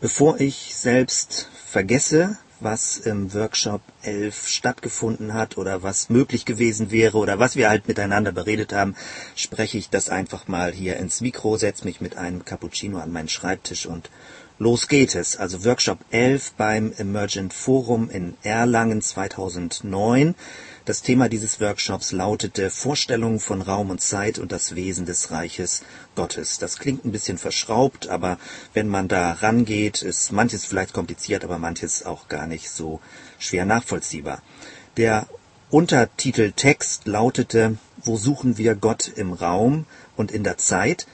Bevor ich selbst vergesse, was im Workshop 11 stattgefunden hat oder was möglich gewesen wäre oder was wir halt miteinander beredet haben, spreche ich das einfach mal hier ins Mikro, setze mich mit einem Cappuccino an meinen Schreibtisch und los geht es. Also Workshop 11 beim Emergent Forum in Erlangen 2009. Das Thema dieses Workshops lautete Vorstellungen von Raum und Zeit und das Wesen des Reiches Gottes. Das klingt ein bisschen verschraubt, aber wenn man da rangeht, ist manches vielleicht kompliziert, aber manches auch gar nicht so schwer nachvollziehbar. Der Untertiteltext lautete Wo suchen wir Gott im Raum und in der Zeit?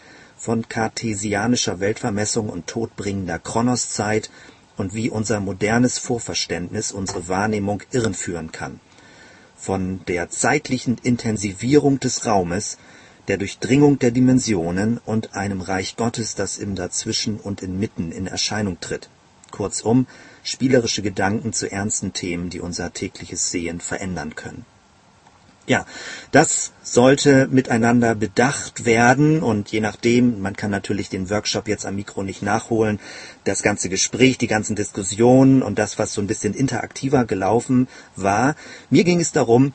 Von kartesianischer Weltvermessung und todbringender Kronoszeit und wie unser modernes Vorverständnis unsere Wahrnehmung irrenführen kann von der zeitlichen Intensivierung des Raumes, der Durchdringung der Dimensionen und einem Reich Gottes, das im Dazwischen und inmitten in Erscheinung tritt. Kurzum, spielerische Gedanken zu ernsten Themen, die unser tägliches Sehen verändern können. Ja, das sollte miteinander bedacht werden und je nachdem, man kann natürlich den Workshop jetzt am Mikro nicht nachholen, das ganze Gespräch, die ganzen Diskussionen und das, was so ein bisschen interaktiver gelaufen war. Mir ging es darum,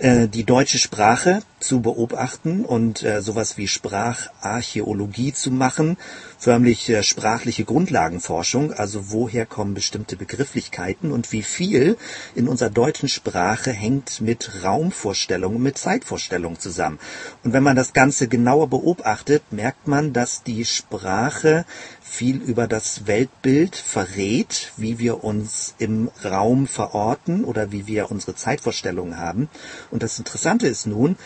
äh, die deutsche Sprache zu beobachten und äh, sowas wie Spracharchäologie zu machen, förmlich äh, sprachliche Grundlagenforschung, also woher kommen bestimmte Begrifflichkeiten und wie viel in unserer deutschen Sprache hängt mit Raumvorstellungen, mit Zeitvorstellungen zusammen. Und wenn man das Ganze genauer beobachtet, merkt man, dass die Sprache viel über das Weltbild verrät, wie wir uns im Raum verorten oder wie wir unsere Zeitvorstellungen haben. Und das Interessante ist nun,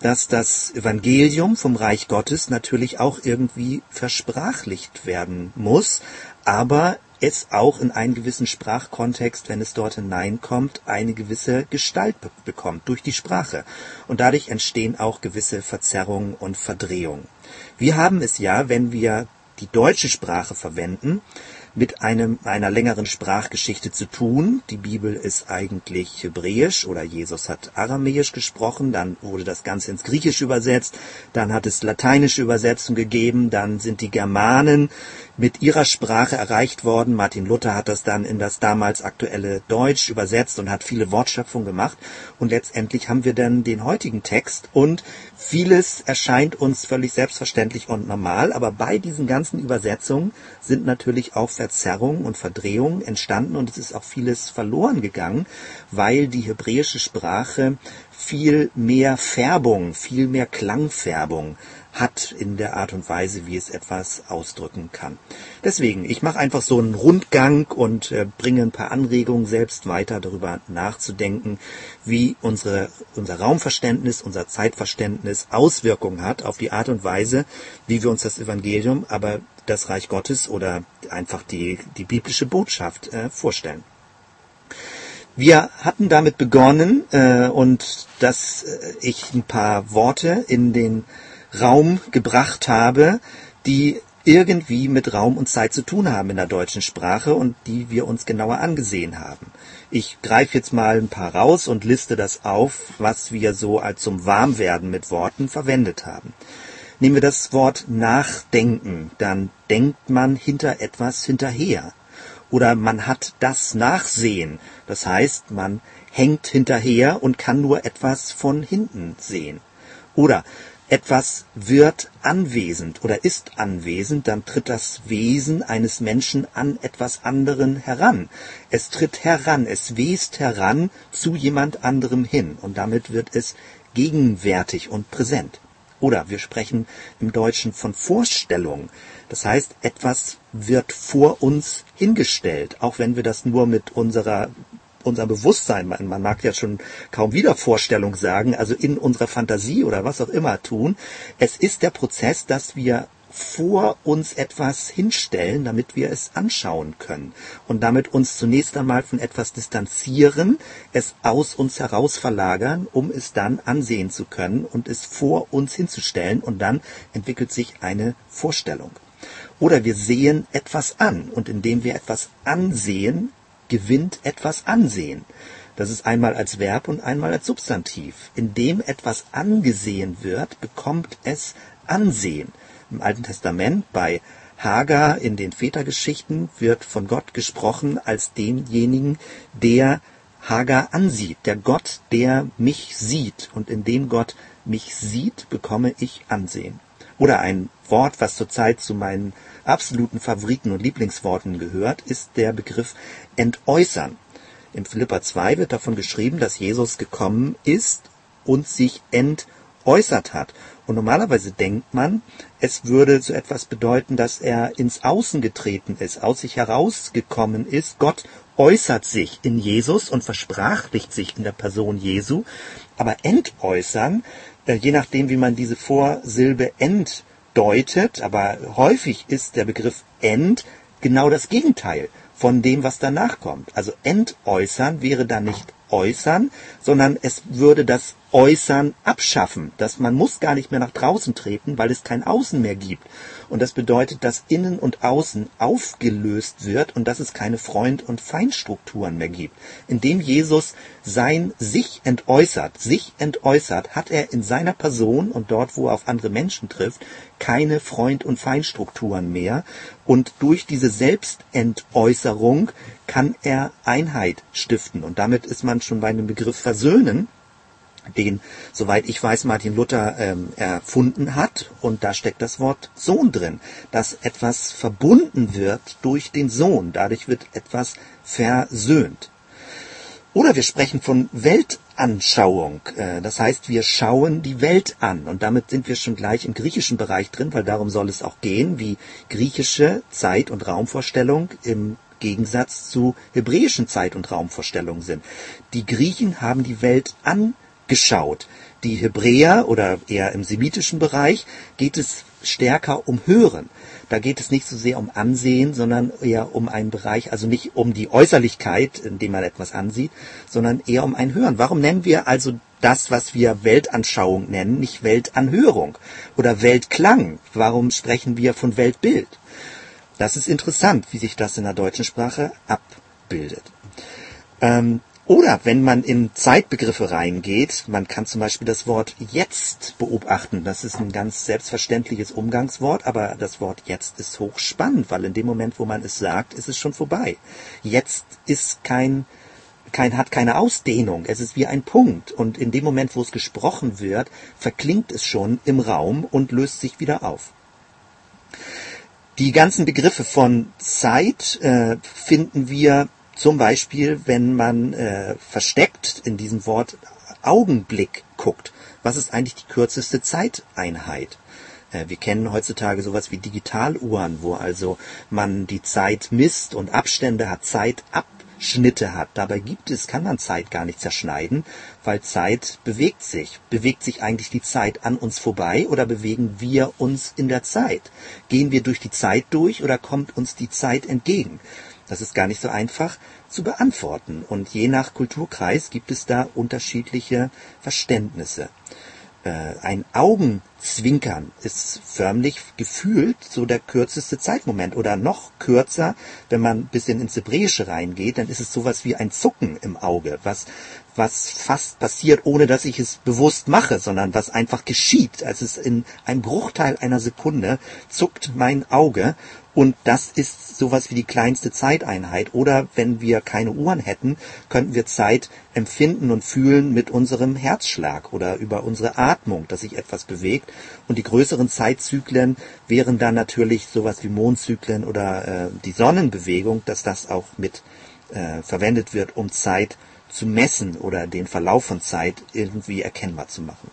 dass das Evangelium vom Reich Gottes natürlich auch irgendwie versprachlicht werden muss, aber es auch in einen gewissen Sprachkontext, wenn es dort hineinkommt, eine gewisse Gestalt be bekommt durch die Sprache. Und dadurch entstehen auch gewisse Verzerrungen und Verdrehungen. Wir haben es ja, wenn wir die deutsche Sprache verwenden, mit einem, einer längeren Sprachgeschichte zu tun. Die Bibel ist eigentlich hebräisch oder Jesus hat aramäisch gesprochen, dann wurde das Ganze ins Griechische übersetzt, dann hat es lateinische Übersetzung gegeben, dann sind die Germanen mit ihrer Sprache erreicht worden. Martin Luther hat das dann in das damals aktuelle Deutsch übersetzt und hat viele Wortschöpfungen gemacht. Und letztendlich haben wir dann den heutigen Text und vieles erscheint uns völlig selbstverständlich und normal. Aber bei diesen ganzen Übersetzungen sind natürlich auch Verzerrungen und Verdrehungen entstanden und es ist auch vieles verloren gegangen, weil die hebräische Sprache viel mehr Färbung, viel mehr Klangfärbung hat in der Art und Weise, wie es etwas ausdrücken kann. Deswegen, ich mache einfach so einen Rundgang und äh, bringe ein paar Anregungen selbst weiter darüber nachzudenken, wie unsere, unser Raumverständnis, unser Zeitverständnis Auswirkungen hat auf die Art und Weise, wie wir uns das Evangelium, aber das Reich Gottes oder einfach die, die biblische Botschaft äh, vorstellen. Wir hatten damit begonnen äh, und dass äh, ich ein paar Worte in den Raum gebracht habe, die irgendwie mit Raum und Zeit zu tun haben in der deutschen Sprache und die wir uns genauer angesehen haben. Ich greife jetzt mal ein paar raus und liste das auf, was wir so als zum Warmwerden mit Worten verwendet haben. Nehmen wir das Wort nachdenken, dann denkt man hinter etwas hinterher. Oder man hat das Nachsehen, das heißt, man hängt hinterher und kann nur etwas von hinten sehen. Oder etwas wird anwesend oder ist anwesend, dann tritt das Wesen eines Menschen an etwas anderen heran. Es tritt heran, es west heran zu jemand anderem hin und damit wird es gegenwärtig und präsent. Oder wir sprechen im Deutschen von Vorstellung. Das heißt, etwas wird vor uns hingestellt, auch wenn wir das nur mit unserer unser Bewusstsein, man, man mag ja schon kaum wieder Vorstellung sagen, also in unserer Fantasie oder was auch immer tun. Es ist der Prozess, dass wir vor uns etwas hinstellen, damit wir es anschauen können und damit uns zunächst einmal von etwas distanzieren, es aus uns heraus verlagern, um es dann ansehen zu können und es vor uns hinzustellen und dann entwickelt sich eine Vorstellung. Oder wir sehen etwas an und indem wir etwas ansehen, gewinnt etwas Ansehen. Das ist einmal als Verb und einmal als Substantiv. Indem etwas angesehen wird, bekommt es Ansehen. Im Alten Testament bei Hagar in den Vätergeschichten wird von Gott gesprochen als demjenigen, der Hagar ansieht, der Gott, der mich sieht. Und indem Gott mich sieht, bekomme ich Ansehen. Oder ein Wort, was zurzeit zu meinen absoluten Favoriten und Lieblingsworten gehört, ist der Begriff entäußern. Im Philippa 2 wird davon geschrieben, dass Jesus gekommen ist und sich entäußert hat. Und normalerweise denkt man, es würde so etwas bedeuten, dass er ins Außen getreten ist, aus sich herausgekommen ist. Gott äußert sich in Jesus und versprachlicht sich in der Person Jesu. Aber entäußern, äh, je nachdem, wie man diese Vorsilbe entdeutet, aber häufig ist der Begriff end genau das Gegenteil von dem, was danach kommt. Also entäußern wäre dann nicht äußern, sondern es würde das Äußern abschaffen. Dass man muss gar nicht mehr nach draußen treten, weil es kein Außen mehr gibt. Und das bedeutet, dass Innen und Außen aufgelöst wird und dass es keine Freund- und Feindstrukturen mehr gibt. Indem Jesus sein sich entäußert, sich entäußert, hat er in seiner Person und dort, wo er auf andere Menschen trifft, keine Freund- und Feindstrukturen mehr. Und durch diese Selbstentäußerung kann er Einheit stiften. Und damit ist man schon bei dem Begriff versöhnen, den, soweit ich weiß, Martin Luther ähm, erfunden hat. Und da steckt das Wort Sohn drin, dass etwas verbunden wird durch den Sohn. Dadurch wird etwas versöhnt. Oder wir sprechen von Weltanschauung. Äh, das heißt, wir schauen die Welt an. Und damit sind wir schon gleich im griechischen Bereich drin, weil darum soll es auch gehen, wie griechische Zeit- und Raumvorstellung im Gegensatz zu hebräischen Zeit- und Raumvorstellungen sind. Die Griechen haben die Welt an geschaut. Die Hebräer oder eher im semitischen Bereich geht es stärker um Hören. Da geht es nicht so sehr um Ansehen, sondern eher um einen Bereich, also nicht um die Äußerlichkeit, indem man etwas ansieht, sondern eher um ein Hören. Warum nennen wir also das, was wir Weltanschauung nennen, nicht Weltanhörung oder Weltklang? Warum sprechen wir von Weltbild? Das ist interessant, wie sich das in der deutschen Sprache abbildet. Ähm, oder wenn man in Zeitbegriffe reingeht, man kann zum Beispiel das Wort jetzt beobachten. Das ist ein ganz selbstverständliches Umgangswort, aber das Wort jetzt ist hochspannend, weil in dem Moment, wo man es sagt, ist es schon vorbei. Jetzt ist kein, kein, hat keine Ausdehnung. Es ist wie ein Punkt. Und in dem Moment, wo es gesprochen wird, verklingt es schon im Raum und löst sich wieder auf. Die ganzen Begriffe von Zeit äh, finden wir zum Beispiel, wenn man äh, versteckt in diesem Wort Augenblick guckt. Was ist eigentlich die kürzeste Zeiteinheit? Äh, wir kennen heutzutage sowas wie Digitaluhren, wo also man die Zeit misst und Abstände hat, Zeitabschnitte hat. Dabei gibt es, kann man Zeit gar nicht zerschneiden, weil Zeit bewegt sich. Bewegt sich eigentlich die Zeit an uns vorbei oder bewegen wir uns in der Zeit? Gehen wir durch die Zeit durch oder kommt uns die Zeit entgegen? Das ist gar nicht so einfach zu beantworten. Und je nach Kulturkreis gibt es da unterschiedliche Verständnisse. Äh, ein Augenzwinkern ist förmlich gefühlt so der kürzeste Zeitmoment oder noch kürzer, wenn man ein bisschen ins Hebräische reingeht, dann ist es sowas wie ein Zucken im Auge, was was fast passiert, ohne dass ich es bewusst mache, sondern was einfach geschieht. Also es in einem Bruchteil einer Sekunde zuckt mein Auge und das ist sowas wie die kleinste Zeiteinheit. Oder wenn wir keine Uhren hätten, könnten wir Zeit empfinden und fühlen mit unserem Herzschlag oder über unsere Atmung, dass sich etwas bewegt. Und die größeren Zeitzyklen wären dann natürlich sowas wie Mondzyklen oder äh, die Sonnenbewegung, dass das auch mit äh, verwendet wird, um Zeit zu messen oder den Verlauf von Zeit irgendwie erkennbar zu machen.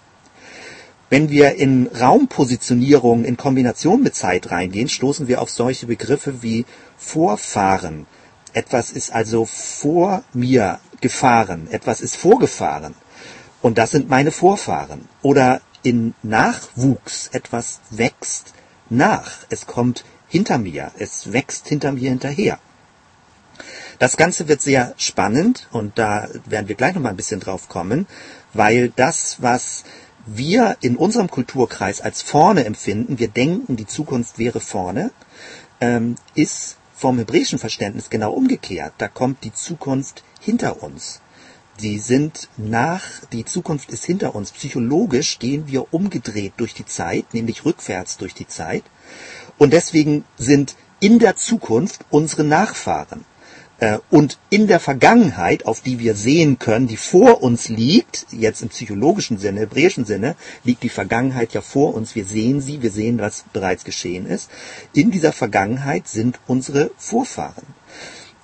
Wenn wir in Raumpositionierung in Kombination mit Zeit reingehen, stoßen wir auf solche Begriffe wie Vorfahren. Etwas ist also vor mir gefahren, etwas ist vorgefahren. Und das sind meine Vorfahren. Oder in Nachwuchs, etwas wächst nach, es kommt hinter mir, es wächst hinter mir hinterher. Das Ganze wird sehr spannend und da werden wir gleich noch mal ein bisschen drauf kommen, weil das, was wir in unserem Kulturkreis als vorne empfinden, wir denken, die Zukunft wäre vorne, ähm, ist vom hebräischen Verständnis genau umgekehrt. Da kommt die Zukunft hinter uns. Die sind nach, die Zukunft ist hinter uns. Psychologisch gehen wir umgedreht durch die Zeit, nämlich rückwärts durch die Zeit. Und deswegen sind in der Zukunft unsere Nachfahren und in der Vergangenheit, auf die wir sehen können, die vor uns liegt, jetzt im psychologischen Sinne, hebräischen Sinne, liegt die Vergangenheit ja vor uns. Wir sehen sie, wir sehen, was bereits geschehen ist. In dieser Vergangenheit sind unsere Vorfahren.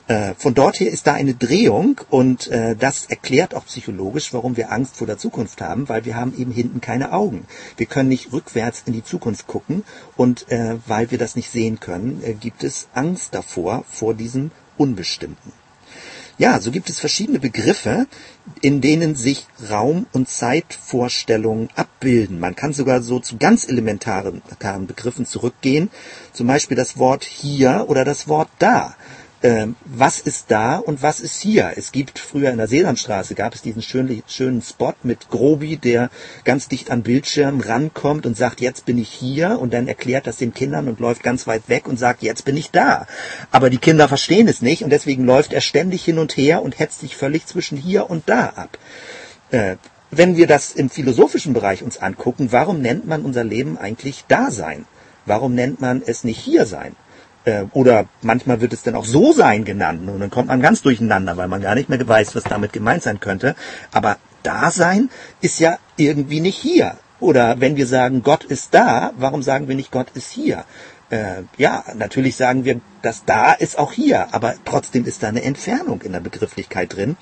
Äh, von dort her ist da eine Drehung und äh, das erklärt auch psychologisch, warum wir Angst vor der Zukunft haben, weil wir haben eben hinten keine Augen. Wir können nicht rückwärts in die Zukunft gucken und äh, weil wir das nicht sehen können, äh, gibt es Angst davor, vor diesem Unbestimmten. Ja, so gibt es verschiedene Begriffe, in denen sich Raum- und Zeitvorstellungen abbilden. Man kann sogar so zu ganz elementaren Begriffen zurückgehen, zum Beispiel das Wort hier oder das Wort da ähm, was ist da und was ist hier. Es gibt früher in der Sesamstraße gab es diesen schönen, schönen Spot mit Grobi, der ganz dicht am Bildschirm rankommt und sagt, jetzt bin ich hier und dann erklärt das den Kindern und läuft ganz weit weg und sagt, jetzt bin ich da. Aber die Kinder verstehen es nicht und deswegen läuft er ständig hin und her und hetzt sich völlig zwischen hier und da ab. Äh, wenn wir das im philosophischen Bereich uns angucken, warum nennt man unser Leben eigentlich Dasein? Warum nennt man es nicht hier sein? Äh, oder manchmal wird es dann auch so sein genannt und dann kommt man ganz durcheinander, weil man gar nicht mehr weiß, was damit gemeint sein könnte. Aber Dasein ist ja irgendwie nicht hier. Oder wenn wir sagen, Gott ist da, warum sagen wir nicht, Gott ist hier? Äh, ja, natürlich sagen wir, das da ist auch hier, aber trotzdem ist da eine Entfernung in der Begrifflichkeit drin.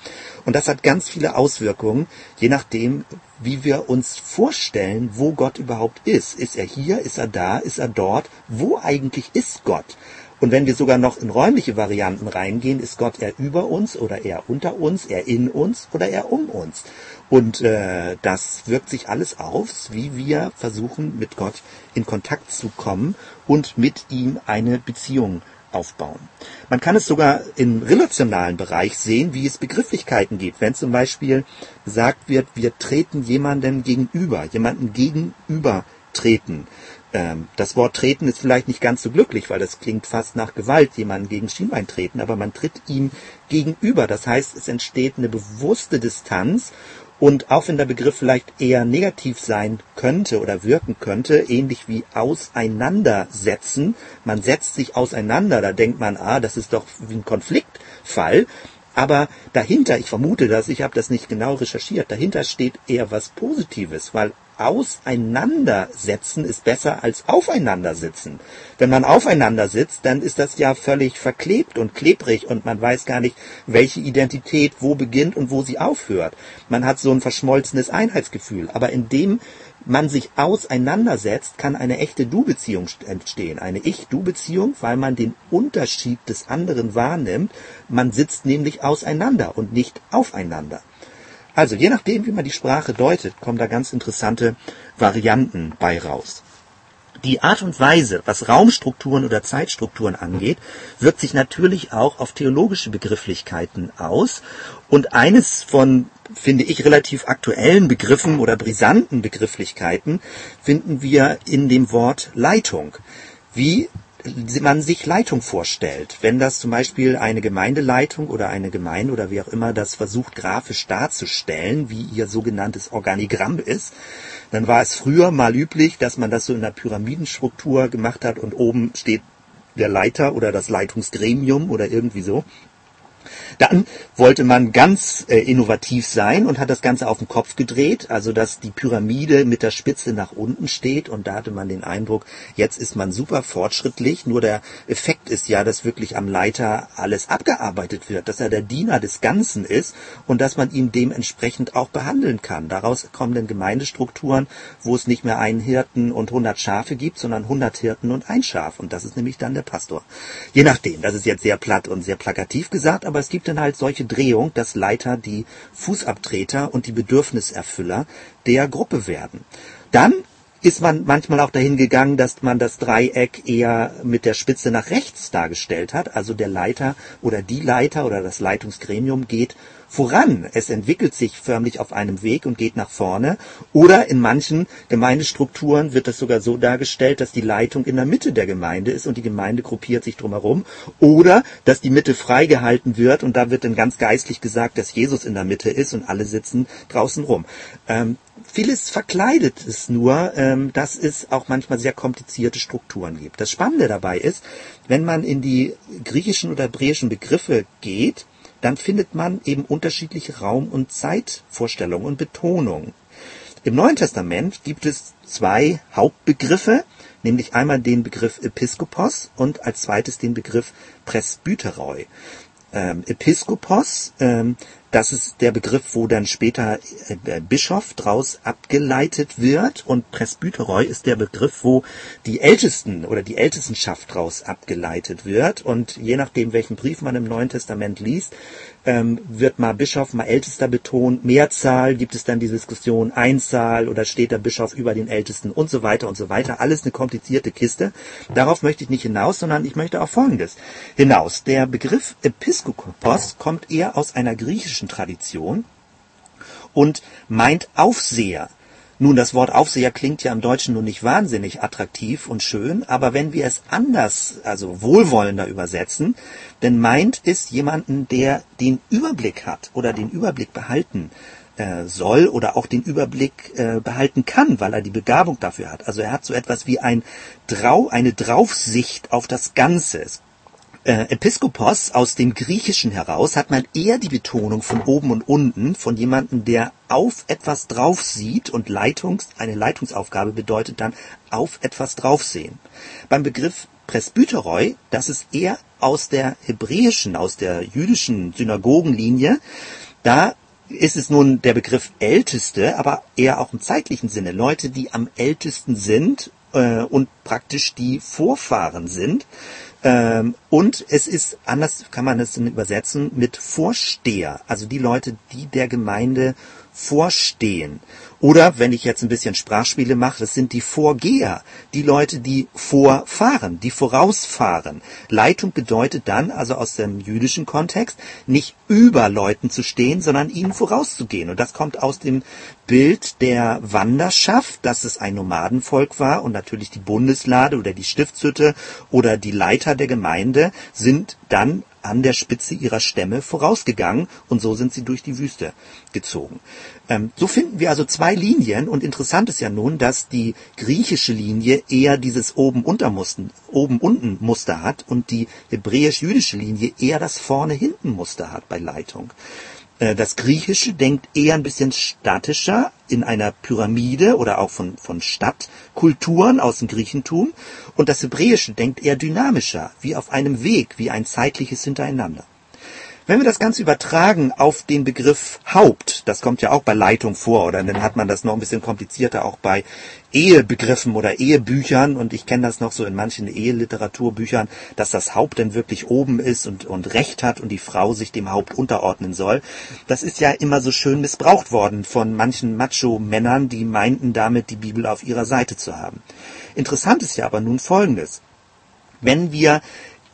Und das hat ganz viele Auswirkungen, je nachdem, wie wir uns vorstellen, wo Gott überhaupt ist. Ist er hier? Ist er da? Ist er dort? Wo eigentlich ist Gott? Und wenn wir sogar noch in räumliche Varianten reingehen, ist Gott eher über uns oder eher unter uns, eher in uns oder eher um uns. Und äh, das wirkt sich alles aus, wie wir versuchen, mit Gott in Kontakt zu kommen und mit ihm eine Beziehung aufbauen. Man kann es sogar im relationalen Bereich sehen, wie es Begrifflichkeiten gibt. Wenn zum Beispiel gesagt wird, wir treten jemandem gegenüber, jemanden gegenüber treten. Ähm, das Wort treten ist vielleicht nicht ganz so glücklich, weil das klingt fast nach Gewalt, jemanden gegen Schienbein treten, aber man tritt ihm gegenüber. Das heißt, es entsteht eine bewusste Distanz und auch wenn der Begriff vielleicht eher negativ sein könnte oder wirken könnte, ähnlich wie auseinandersetzen, man setzt sich auseinander, da denkt man, ah, das ist doch wie ein Konfliktfall. Aber dahinter, ich vermute das, ich habe das nicht genau recherchiert, dahinter steht eher was Positives, weil auseinandersetzen ist besser als aufeinandersitzen. Wenn man aufeinander sitzt, dann ist das ja völlig verklebt und klebrig und man weiß gar nicht, welche Identität wo beginnt und wo sie aufhört. Man hat so ein verschmolzenes Einheitsgefühl. Aber indem man sich auseinandersetzt, kann eine echte Du-Beziehung entstehen. Eine Ich-Du-Beziehung, weil man den Unterschied des anderen wahrnimmt. Man sitzt nämlich auseinander und nicht aufeinander. Also je nachdem, wie man die Sprache deutet, kommen da ganz interessante Varianten bei raus. Die Art und Weise, was Raumstrukturen oder Zeitstrukturen angeht, wirkt sich natürlich auch auf theologische Begrifflichkeiten aus. Und eines von, finde ich, relativ aktuellen Begriffen oder brisanten Begrifflichkeiten finden wir in dem Wort Leitung. Wie man sich Leitung vorstellt. Wenn das zum Beispiel eine Gemeindeleitung oder eine Gemeinde oder wie auch immer das versucht grafisch darzustellen, wie ihr sogenanntes Organigramm ist, dann war es früher mal üblich, dass man das so in einer Pyramidenstruktur gemacht hat und oben steht der Leiter oder das Leitungsgremium oder irgendwie so. Dann wollte man ganz äh, innovativ sein und hat das Ganze auf den Kopf gedreht, also dass die Pyramide mit der Spitze nach unten steht und da hatte man den Eindruck, jetzt ist man super fortschrittlich, nur der Effekt ist ja, dass wirklich am Leiter alles abgearbeitet wird, dass er der Diener des Ganzen ist und dass man ihn dementsprechend auch behandeln kann. Daraus kommen dann Gemeindestrukturen, wo es nicht mehr einen Hirten und 100 Schafe gibt, sondern 100 Hirten und ein Schaf und das ist nämlich dann der Pastor. Je nachdem, das ist jetzt sehr platt und sehr plakativ gesagt, aber es gibt dann halt solche Drehung, dass Leiter die Fußabtreter und die Bedürfniserfüller der Gruppe werden. Dann ist man manchmal auch dahin gegangen, dass man das Dreieck eher mit der Spitze nach rechts dargestellt hat. Also der Leiter oder die Leiter oder das Leitungsgremium geht voran. Es entwickelt sich förmlich auf einem Weg und geht nach vorne. Oder in manchen Gemeindestrukturen wird das sogar so dargestellt, dass die Leitung in der Mitte der Gemeinde ist und die Gemeinde gruppiert sich drumherum. Oder dass die Mitte freigehalten wird und da wird dann ganz geistlich gesagt, dass Jesus in der Mitte ist und alle sitzen draußen rum. Ähm, vieles verkleidet es nur, ähm, dass es auch manchmal sehr komplizierte Strukturen gibt. Das Spannende dabei ist, wenn man in die griechischen oder hebräischen Begriffe geht, dann findet man eben unterschiedliche Raum- und Zeitvorstellungen und Betonungen. Im Neuen Testament gibt es zwei Hauptbegriffe, nämlich einmal den Begriff Episkopos und als zweites den Begriff Presbyteroi. Ähm, Episkopos, ähm, das ist der Begriff, wo dann später äh, Bischof draus abgeleitet wird und Presbyteroi ist der Begriff, wo die Ältesten oder die Ältestenschaft draus abgeleitet wird. Und je nachdem, welchen Brief man im Neuen Testament liest, ähm, wird mal Bischof, mal Ältester betont, Mehrzahl, gibt es dann die Diskussion Einzahl oder steht der Bischof über den Ältesten und so weiter und so weiter. Alles eine komplizierte Kiste. Darauf möchte ich nicht hinaus, sondern ich möchte auf Folgendes hinaus. Der Begriff Episkopos kommt eher aus einer griechischen Tradition und meint Aufseher. Nun, das Wort Aufseher klingt ja im Deutschen nun nicht wahnsinnig attraktiv und schön, aber wenn wir es anders, also wohlwollender übersetzen, dann meint es jemanden, der den Überblick hat oder den Überblick behalten äh, soll oder auch den Überblick äh, behalten kann, weil er die Begabung dafür hat. Also er hat so etwas wie ein Drau, eine Draufsicht auf das Ganze. Es äh, Episkopos aus dem Griechischen heraus hat man eher die Betonung von oben und unten, von jemandem, der auf etwas drauf sieht und Leitungs, eine Leitungsaufgabe bedeutet dann auf etwas draufsehen. Beim Begriff Presbyteroi, das ist eher aus der hebräischen, aus der jüdischen Synagogenlinie, da ist es nun der Begriff Älteste, aber eher auch im zeitlichen Sinne. Leute, die am ältesten sind äh, und praktisch die Vorfahren sind. Ähm, und es ist, anders kann man es übersetzen, mit Vorsteher, also die Leute, die der Gemeinde vorstehen. Oder wenn ich jetzt ein bisschen Sprachspiele mache, das sind die Vorgeher, die Leute, die vorfahren, die vorausfahren. Leitung bedeutet dann, also aus dem jüdischen Kontext, nicht über Leuten zu stehen, sondern ihnen vorauszugehen. Und das kommt aus dem Bild der Wanderschaft, dass es ein Nomadenvolk war und natürlich die Bundeslade oder die Stiftshütte oder die Leiter der Gemeinde sind dann an der Spitze ihrer Stämme vorausgegangen und so sind sie durch die Wüste gezogen. Ähm, so finden wir also zwei Linien und interessant ist ja nun, dass die griechische Linie eher dieses oben-unter-Muster, oben-unten-Muster hat und die hebräisch-jüdische Linie eher das vorne-hinten-Muster hat bei Leitung. Äh, das Griechische denkt eher ein bisschen statischer in einer Pyramide oder auch von, von Stadtkulturen aus dem Griechentum. Und das Hebräische denkt eher dynamischer, wie auf einem Weg, wie ein zeitliches Hintereinander. Wenn wir das Ganze übertragen auf den Begriff Haupt, das kommt ja auch bei Leitung vor, oder dann hat man das noch ein bisschen komplizierter auch bei Ehebegriffen oder Ehebüchern, und ich kenne das noch so in manchen Eheliteraturbüchern, dass das Haupt dann wirklich oben ist und, und Recht hat und die Frau sich dem Haupt unterordnen soll. Das ist ja immer so schön missbraucht worden von manchen Macho-Männern, die meinten damit die Bibel auf ihrer Seite zu haben. Interessant ist ja aber nun Folgendes. Wenn wir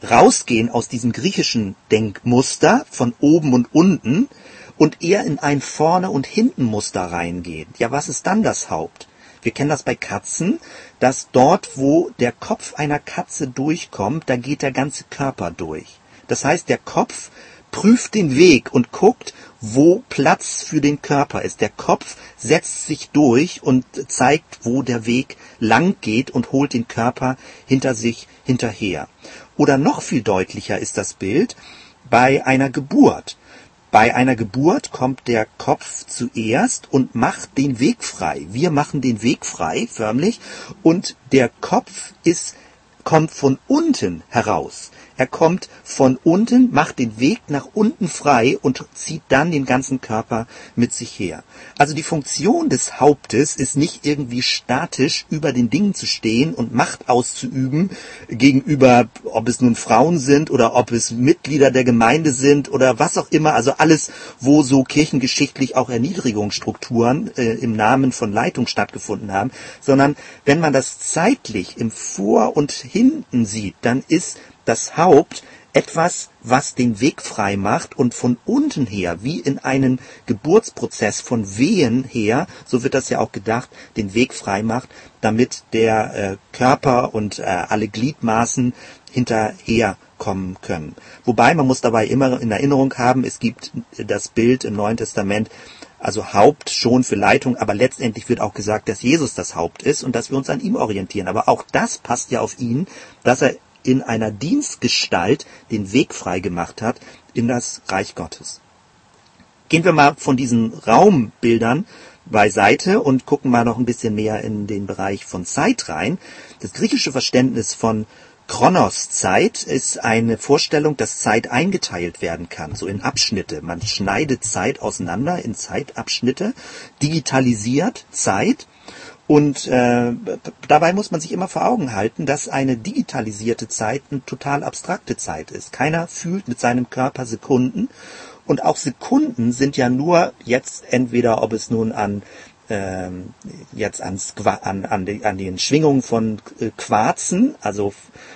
rausgehen aus diesem griechischen Denkmuster von oben und unten und eher in ein vorne und hinten Muster reingehen. Ja, was ist dann das Haupt? Wir kennen das bei Katzen, dass dort, wo der Kopf einer Katze durchkommt, da geht der ganze Körper durch. Das heißt, der Kopf prüft den Weg und guckt, wo Platz für den Körper ist. Der Kopf setzt sich durch und zeigt, wo der Weg lang geht und holt den Körper hinter sich hinterher. Oder noch viel deutlicher ist das Bild bei einer Geburt. Bei einer Geburt kommt der Kopf zuerst und macht den Weg frei. Wir machen den Weg frei, förmlich, und der Kopf ist, kommt von unten heraus. Er kommt von unten, macht den Weg nach unten frei und zieht dann den ganzen Körper mit sich her. Also die Funktion des Hauptes ist nicht irgendwie statisch über den Dingen zu stehen und Macht auszuüben gegenüber, ob es nun Frauen sind oder ob es Mitglieder der Gemeinde sind oder was auch immer. Also alles, wo so kirchengeschichtlich auch Erniedrigungsstrukturen äh, im Namen von Leitung stattgefunden haben, sondern wenn man das zeitlich im Vor und Hinten sieht, dann ist das Haupt etwas, was den Weg frei macht und von unten her, wie in einem Geburtsprozess von Wehen her, so wird das ja auch gedacht, den Weg frei macht, damit der äh, Körper und äh, alle Gliedmaßen hinterher kommen können. Wobei man muss dabei immer in Erinnerung haben, es gibt das Bild im Neuen Testament Also Haupt schon für Leitung, aber letztendlich wird auch gesagt, dass Jesus das Haupt ist und dass wir uns an ihm orientieren. Aber auch das passt ja auf ihn, dass er in einer Dienstgestalt den Weg frei gemacht hat in das Reich Gottes. Gehen wir mal von diesen Raumbildern beiseite und gucken mal noch ein bisschen mehr in den Bereich von Zeit rein. Das griechische Verständnis von Chronos Zeit ist eine Vorstellung, dass Zeit eingeteilt werden kann, so in Abschnitte. Man schneidet Zeit auseinander in Zeitabschnitte, digitalisiert Zeit und äh, dabei muss man sich immer vor Augen halten, dass eine digitalisierte Zeit eine total abstrakte Zeit ist. Keiner fühlt mit seinem Körper Sekunden und auch Sekunden sind ja nur jetzt entweder, ob es nun an ähm, jetzt ans, an, an, die, an den Schwingungen von äh, Quarzen, also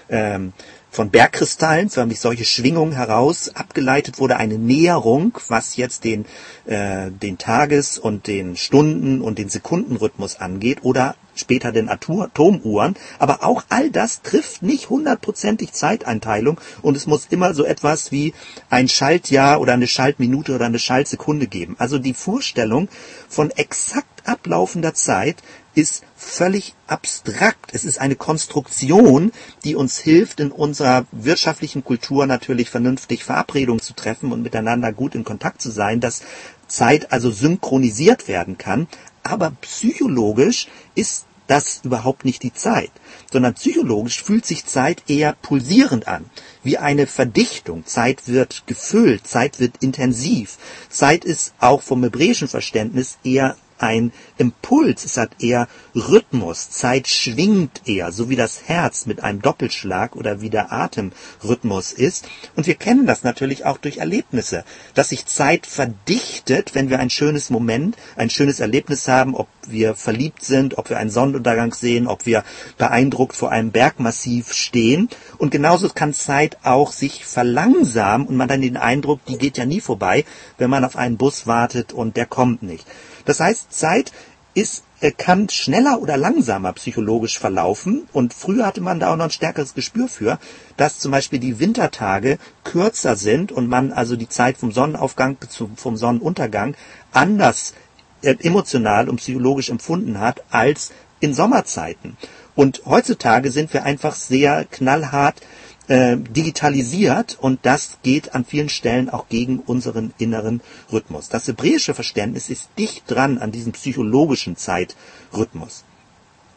ähm, von Bergkristallen, förmlich solche Schwingungen heraus abgeleitet wurde eine Näherung, was jetzt den, äh, den Tages- und den Stunden- und den Sekundenrhythmus angeht oder später den Atomuhren. Aber auch all das trifft nicht hundertprozentig Zeiteinteilung und es muss immer so etwas wie ein Schaltjahr oder eine Schaltminute oder eine Schaltsekunde geben. Also die Vorstellung von exakt ablaufender Zeit ist völlig abstrakt. Es ist eine Konstruktion, die uns hilft, in unserer wirtschaftlichen Kultur natürlich vernünftig Verabredungen zu treffen und miteinander gut in Kontakt zu sein, dass Zeit also synchronisiert werden kann. Aber psychologisch ist das überhaupt nicht die Zeit, sondern psychologisch fühlt sich Zeit eher pulsierend an, wie eine Verdichtung. Zeit wird gefüllt, Zeit wird intensiv. Zeit ist auch vom hebräischen Verständnis eher ein Impuls, es hat eher Rhythmus, Zeit schwingt eher, so wie das Herz mit einem Doppelschlag oder wie der Atemrhythmus ist. Und wir kennen das natürlich auch durch Erlebnisse, dass sich Zeit verdichtet, wenn wir ein schönes Moment, ein schönes Erlebnis haben, ob wir verliebt sind, ob wir einen Sonnenuntergang sehen, ob wir beeindruckt vor einem Bergmassiv stehen. Und genauso kann Zeit auch sich verlangsamen und man dann den Eindruck, die geht ja nie vorbei, wenn man auf einen Bus wartet und der kommt nicht. Das heißt, Zeit ist kann schneller oder langsamer psychologisch verlaufen. Und früher hatte man da auch noch ein stärkeres Gespür für, dass zum Beispiel die Wintertage kürzer sind und man also die Zeit vom Sonnenaufgang vom Sonnenuntergang anders äh, emotional und psychologisch empfunden hat als in Sommerzeiten. Und heutzutage sind wir einfach sehr knallhart äh, digitalisiert und das geht an vielen Stellen auch gegen unseren inneren Rhythmus. Das hebräische Verständnis ist dicht dran an diesem psychologischen Zeitrhythmus.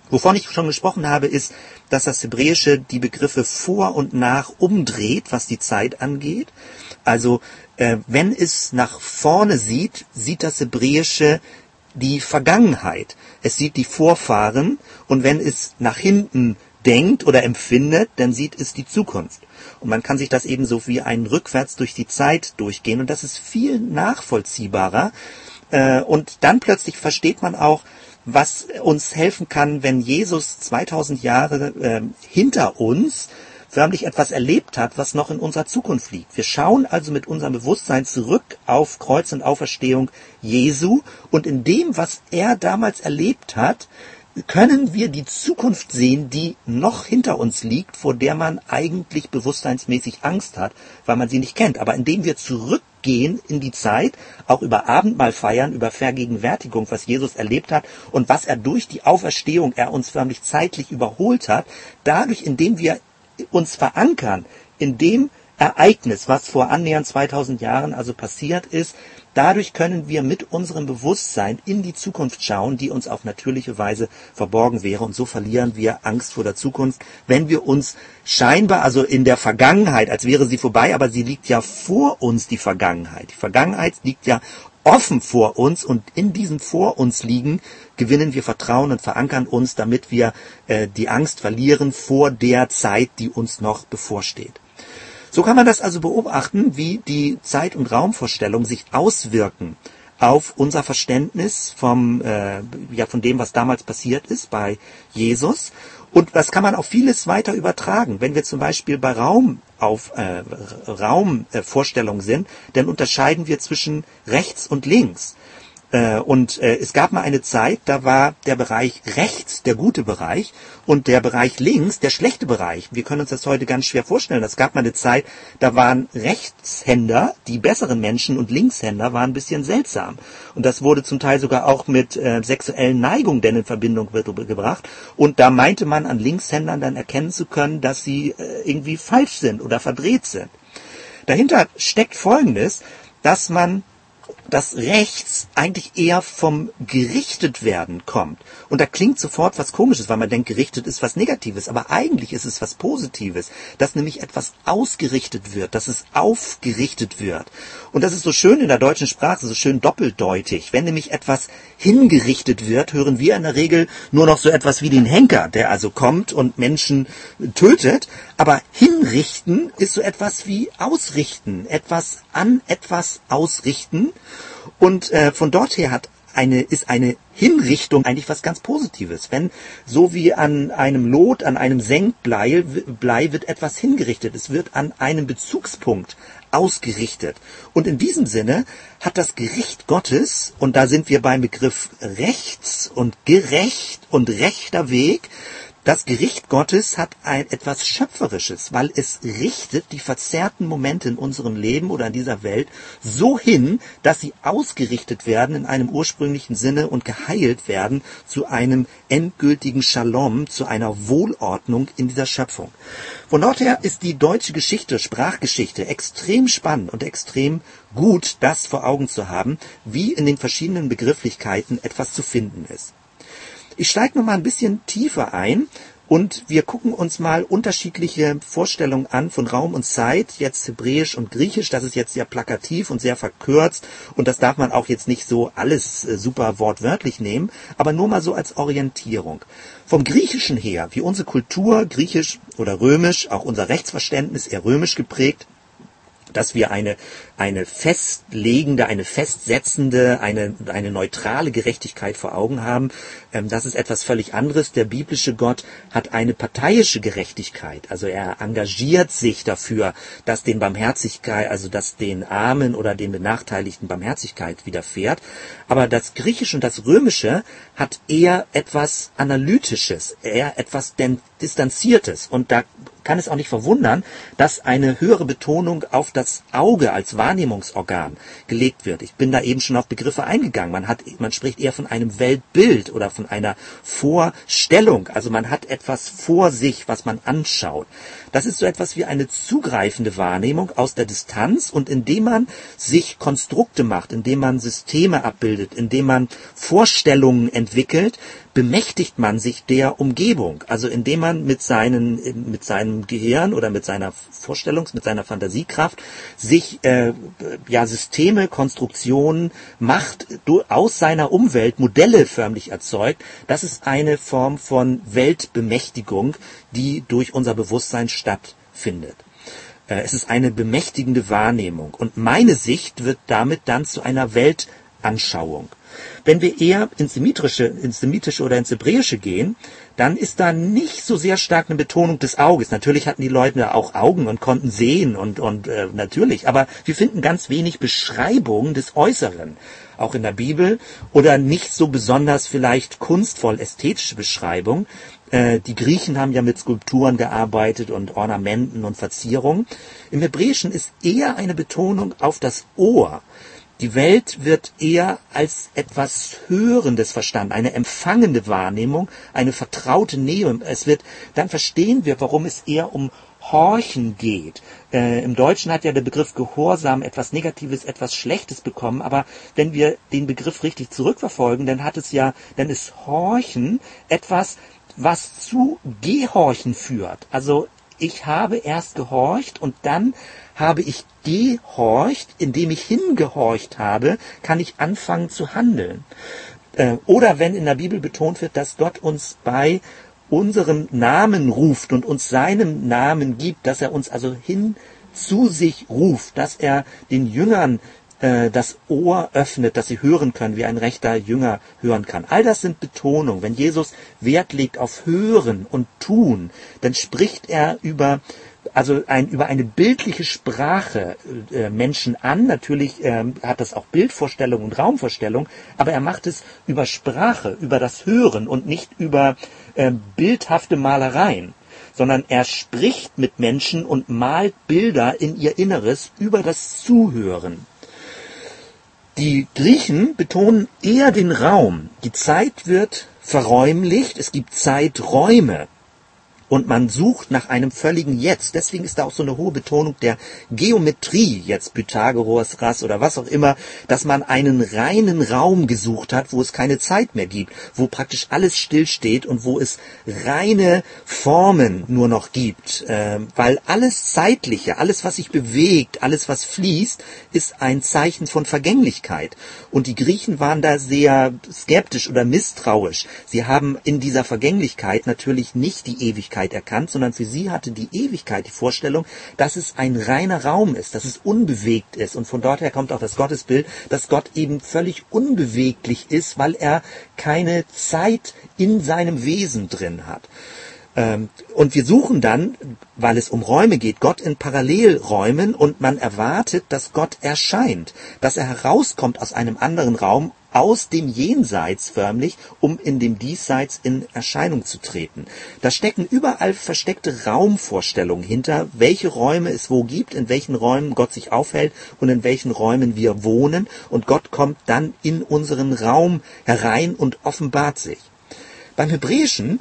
Wovon ich schon gesprochen habe, ist, dass das Hebräische die Begriffe vor und nach umdreht, was die Zeit angeht. Also äh, wenn es nach vorne sieht, sieht das Hebräische die Vergangenheit. Es sieht die Vorfahren und wenn es nach hinten denkt oder empfindet, dann sieht es die Zukunft. Und man kann sich das eben so wie ein rückwärts durch die Zeit durchgehen. Und das ist viel nachvollziehbarer. Äh, und dann plötzlich versteht man auch, was uns helfen kann, wenn Jesus 2000 Jahre äh, hinter uns förmlich etwas erlebt hat, was noch in unserer Zukunft liegt. Wir schauen also mit unserem Bewusstsein zurück auf Kreuz und Auferstehung Jesu und in dem, was er damals erlebt hat, können wir die Zukunft sehen, die noch hinter uns liegt, vor der man eigentlich bewusstseinsmäßig Angst hat, weil man sie nicht kennt. Aber indem wir zurückgehen in die Zeit, auch über Abendmahl feiern, über Vergegenwärtigung, was Jesus erlebt hat und was er durch die Auferstehung er uns förmlich zeitlich überholt hat, dadurch, indem wir uns verankern in dem Ereignis, was vor annähernd 2000 Jahren also passiert ist, Dadurch können wir mit unserem Bewusstsein in die Zukunft schauen, die uns auf natürliche Weise verborgen wäre. Und so verlieren wir Angst vor der Zukunft, wenn wir uns scheinbar, also in der Vergangenheit, als wäre sie vorbei, aber sie liegt ja vor uns, die Vergangenheit. Die Vergangenheit liegt ja offen vor uns und in diesem vor uns liegen gewinnen wir Vertrauen und verankern uns, damit wir äh, die Angst verlieren vor der Zeit, die uns noch bevorsteht. So kann man das also beobachten, wie die Zeit- und Raumvorstellungen sich auswirken auf unser Verständnis vom, äh, ja, von dem, was damals passiert ist bei Jesus. Und das kann man auf vieles weiter übertragen. Wenn wir zum Beispiel bei Raum auf äh, Raumvorstellungen äh, sind, dann unterscheiden wir zwischen rechts und links. Äh, und äh, es gab mal eine Zeit, da war der Bereich rechts der gute Bereich und der Bereich links der schlechte Bereich. Wir können uns das heute ganz schwer vorstellen. Es gab mal eine Zeit, da waren Rechtshänder die besseren Menschen und Linkshänder waren ein bisschen seltsam. Und das wurde zum Teil sogar auch mit äh, sexuellen Neigungen denn in Verbindung gebracht. Und da meinte man an Linkshändern dann erkennen zu können, dass sie äh, irgendwie falsch sind oder verdreht sind. Dahinter steckt Folgendes, dass man dass rechts eigentlich eher vom gerichtet werden kommt. Und da klingt sofort was komisches, weil man denkt, gerichtet ist was Negatives, aber eigentlich ist es was Positives, dass nämlich etwas ausgerichtet wird, dass es aufgerichtet wird. Und das ist so schön in der deutschen Sprache, so schön doppeldeutig. Wenn nämlich etwas hingerichtet wird, hören wir in der Regel nur noch so etwas wie den Henker, der also kommt und Menschen tötet. Aber hinrichten ist so etwas wie ausrichten, etwas an etwas ausrichten. Und äh, von dort her hat eine, ist eine Hinrichtung eigentlich was ganz Positives. Wenn so wie an einem Lot, an einem Senkblei Blei wird etwas hingerichtet. Es wird an einem Bezugspunkt ausgerichtet. Und in diesem Sinne hat das Gericht Gottes, und da sind wir beim Begriff rechts und gerecht und rechter Weg, das Gericht Gottes hat ein etwas Schöpferisches, weil es richtet die verzerrten Momente in unserem Leben oder in dieser Welt so hin, dass sie ausgerichtet werden in einem ursprünglichen Sinne und geheilt werden zu einem endgültigen Shalom, zu einer Wohlordnung in dieser Schöpfung. Von dort her ist die deutsche Geschichte, Sprachgeschichte extrem spannend und extrem gut, das vor Augen zu haben, wie in den verschiedenen Begrifflichkeiten etwas zu finden ist. Ich steige noch mal ein bisschen tiefer ein und wir gucken uns mal unterschiedliche Vorstellungen an von Raum und Zeit, jetzt Hebräisch und Griechisch. Das ist jetzt sehr plakativ und sehr verkürzt und das darf man auch jetzt nicht so alles äh, super wortwörtlich nehmen, aber nur mal so als Orientierung. Vom Griechischen her, wie unsere Kultur, Griechisch oder Römisch, auch unser Rechtsverständnis eher römisch geprägt, dass wir eine, eine festlegende, eine festsetzende, eine, eine neutrale Gerechtigkeit vor Augen haben. Ähm, das ist etwas völlig anderes. Der biblische Gott hat eine parteiische Gerechtigkeit. Also er engagiert sich dafür, dass den Barmherzigkeit, also dass den Armen oder den Benachteiligten Barmherzigkeit widerfährt. Aber das Griechische und das Römische hat eher etwas Analytisches, eher etwas Distanziertes. Und da kann es auch nicht verwundern, dass eine höhere Betonung auf das Auge als Wahrnehmungsorgan gelegt wird. Ich bin da eben schon auf Begriffe eingegangen. Man hat, man spricht eher von einem Weltbild oder von einer Vorstellung. Also man hat etwas vor sich, was man anschaut. Das ist so etwas wie eine zugreifende Wahrnehmung aus der Distanz und indem man sich Konstrukte macht, indem man Systeme abbildet, indem man Vorstellungen entwickelt, bemächtigt man sich der Umgebung. Also indem man mit, seinen, mit seinem Gehirn oder mit seiner Vorstellungs-, mit seiner Fantasiekraft sich äh, ja, Systeme, Konstruktionen macht, aus seiner Umwelt Modelle förmlich erzeugt. Das ist eine Form von Weltbemächtigung, die durch unser Bewusstsein stattfindet. Äh, es ist eine bemächtigende Wahrnehmung. Und meine Sicht wird damit dann zu einer Weltanschauung. Wenn wir eher ins Semitische, ins Semitische oder ins Hebräische gehen, dann ist da nicht so sehr stark eine Betonung des Auges. Natürlich hatten die Leute auch Augen und konnten sehen und, und äh, natürlich, aber wir finden ganz wenig Beschreibungen des Äußeren, auch in der Bibel, oder nicht so besonders vielleicht kunstvoll ästhetische Beschreibungen. Äh, die Griechen haben ja mit Skulpturen gearbeitet und Ornamenten und Verzierungen. Im Hebräischen ist eher eine Betonung auf das Ohr. Die Welt wird eher als etwas Hörendes verstanden, eine empfangende Wahrnehmung, eine vertraute Nähe. Es wird, dann verstehen wir, warum es eher um Horchen geht. Äh, Im Deutschen hat ja der Begriff Gehorsam etwas Negatives, etwas Schlechtes bekommen, aber wenn wir den Begriff richtig zurückverfolgen, dann hat es ja, dann ist Horchen etwas, was zu Gehorchen führt. Also ich habe erst gehorcht und dann habe ich gehorcht, indem ich hingehorcht habe, kann ich anfangen zu handeln. Äh, oder wenn in der Bibel betont wird, dass Gott uns bei unserem Namen ruft und uns seinem Namen gibt, dass er uns also hin zu sich ruft, dass er den Jüngern äh, das Ohr öffnet, dass sie hören können, wie ein rechter Jünger hören kann. All das sind Betonungen. Wenn Jesus Wert legt auf Hören und Tun, dann spricht er über also ein, über eine bildliche Sprache äh, Menschen an. Natürlich äh, hat das auch Bildvorstellung und Raumvorstellung, aber er macht es über Sprache, über das Hören und nicht über äh, bildhafte Malereien sondern er spricht mit Menschen und malt Bilder in ihr Inneres über das Zuhören. Die Griechen betonen eher den Raum. Die Zeit wird verräumlicht, es gibt Zeiträume und man sucht nach einem völligen Jetzt. Deswegen ist da auch so eine hohe Betonung der Geometrie, jetzt Pythagoras, Ras oder was auch immer, dass man einen reinen Raum gesucht hat, wo es keine Zeit mehr gibt, wo praktisch alles stillsteht und wo es reine Formen nur noch gibt, äh, weil alles Zeitliche, alles was sich bewegt, alles was fließt, ist ein Zeichen von Vergänglichkeit. Und die Griechen waren da sehr skeptisch oder misstrauisch. Sie haben in dieser Vergänglichkeit natürlich nicht die Ewigkeit Ewigkeit erkannt, sondern für sie hatte die Ewigkeit die Vorstellung, dass es ein reiner Raum ist, dass es unbewegt ist. Und von dort her kommt auch das Gottesbild, dass Gott eben völlig unbeweglich ist, weil er keine Zeit in seinem Wesen drin hat. Ähm, und wir suchen dann, weil es um Räume geht, Gott in Parallelräumen und man erwartet, dass Gott erscheint, dass er herauskommt aus einem anderen Raum aus dem Jenseits förmlich, um in dem Diesseits in Erscheinung zu treten. Da stecken überall versteckte Raumvorstellungen hinter, welche Räume es wo gibt, in welchen Räumen Gott sich aufhält und in welchen Räumen wir wohnen. Und Gott kommt dann in unseren Raum herein und offenbart sich. Beim Hebräischen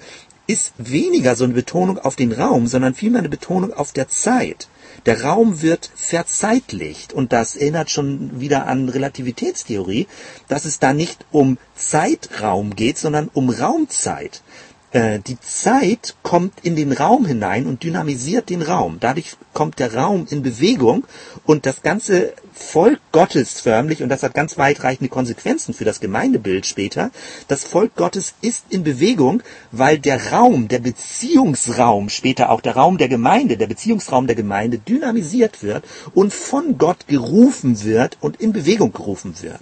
ist weniger so eine Betonung auf den Raum, sondern vielmehr eine Betonung auf der Zeit. Der Raum wird verzeitlicht und das erinnert schon wieder an Relativitätstheorie, dass es da nicht um Zeitraum geht, sondern um Raumzeit. Äh, die Zeit kommt in den Raum hinein und dynamisiert den Raum. Dadurch kommt der Raum in Bewegung und das ganze Volk Gottes förmlich, und das hat ganz weitreichende Konsequenzen für das Gemeindebild später, das Volk Gottes ist in Bewegung, weil der Raum, der Beziehungsraum, später auch der Raum der Gemeinde, der Beziehungsraum der Gemeinde dynamisiert wird und von Gott gerufen wird und in Bewegung gerufen wird.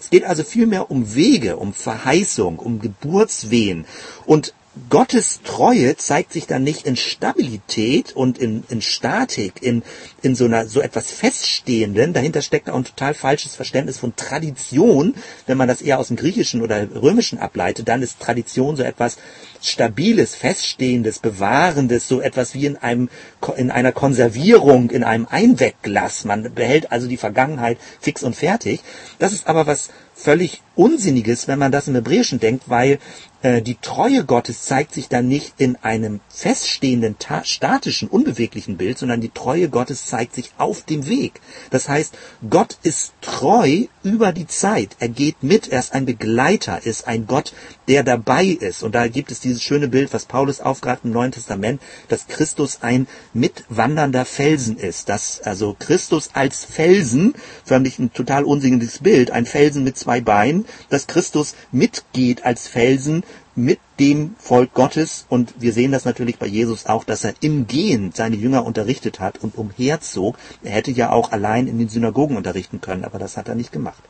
Es geht also vielmehr um Wege, um Verheißung, um Geburtswehen. Und Gottes Treue zeigt sich dann nicht in Stabilität und in, in Statik, in, in so einer so etwas Feststehenden. Dahinter steckt auch ein total falsches Verständnis von Tradition. Wenn man das eher aus dem Griechischen oder Römischen ableitet, dann ist Tradition so etwas Stabiles, Feststehendes, Bewahrendes, so etwas wie in einem, in einer Konservierung, in einem Einwegglas. Man behält also die Vergangenheit fix und fertig. Das ist aber was völlig Unsinniges, wenn man das im Hebräischen denkt, weil äh, die Treue Gottes zeigt sich dann nicht in einem feststehenden, statischen, unbeweglichen Bild, sondern die Treue Gottes zeigt sich auf dem Weg. Das heißt, Gott ist treu über die Zeit. Er geht mit, er ist ein Begleiter, ist ein Gott, der dabei ist. Und da gibt es dieses schöne Bild, was Paulus aufgreift im Neuen Testament, dass Christus ein mitwandernder Felsen ist. Dass also Christus als Felsen, förmlich ein total unsinniges Bild, ein Felsen mit zwei Beinen, dass Christus mitgeht als Felsen mit dem Volk Gottes und wir sehen das natürlich bei Jesus auch, dass er im Gehen seine Jünger unterrichtet hat und umherzog. Er hätte ja auch allein in den Synagogen unterrichten können, aber das hat er nicht gemacht.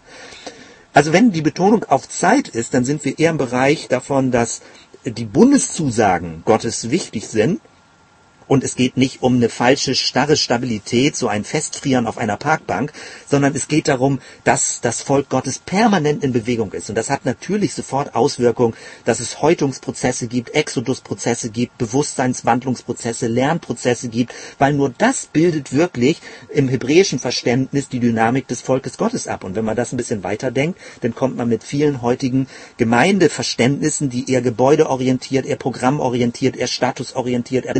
Also wenn die Betonung auf Zeit ist, dann sind wir eher im Bereich davon, dass die Bundeszusagen Gottes wichtig sind und es geht nicht um eine falsche, starre Stabilität, so ein Festfrieren auf einer Parkbank, sondern es geht darum, dass das Volk Gottes permanent in Bewegung ist. Und das hat natürlich sofort Auswirkungen, dass es Häutungsprozesse gibt, Exodusprozesse gibt, Bewusstseinswandlungsprozesse, Lernprozesse gibt, weil nur das bildet wirklich im hebräischen Verständnis die Dynamik des Volkes Gottes ab. Und wenn man das ein bisschen weiterdenkt, dann kommt man mit vielen heutigen Gemeindeverständnissen, die eher gebäudeorientiert, eher programmorientiert, eher statusorientiert, eher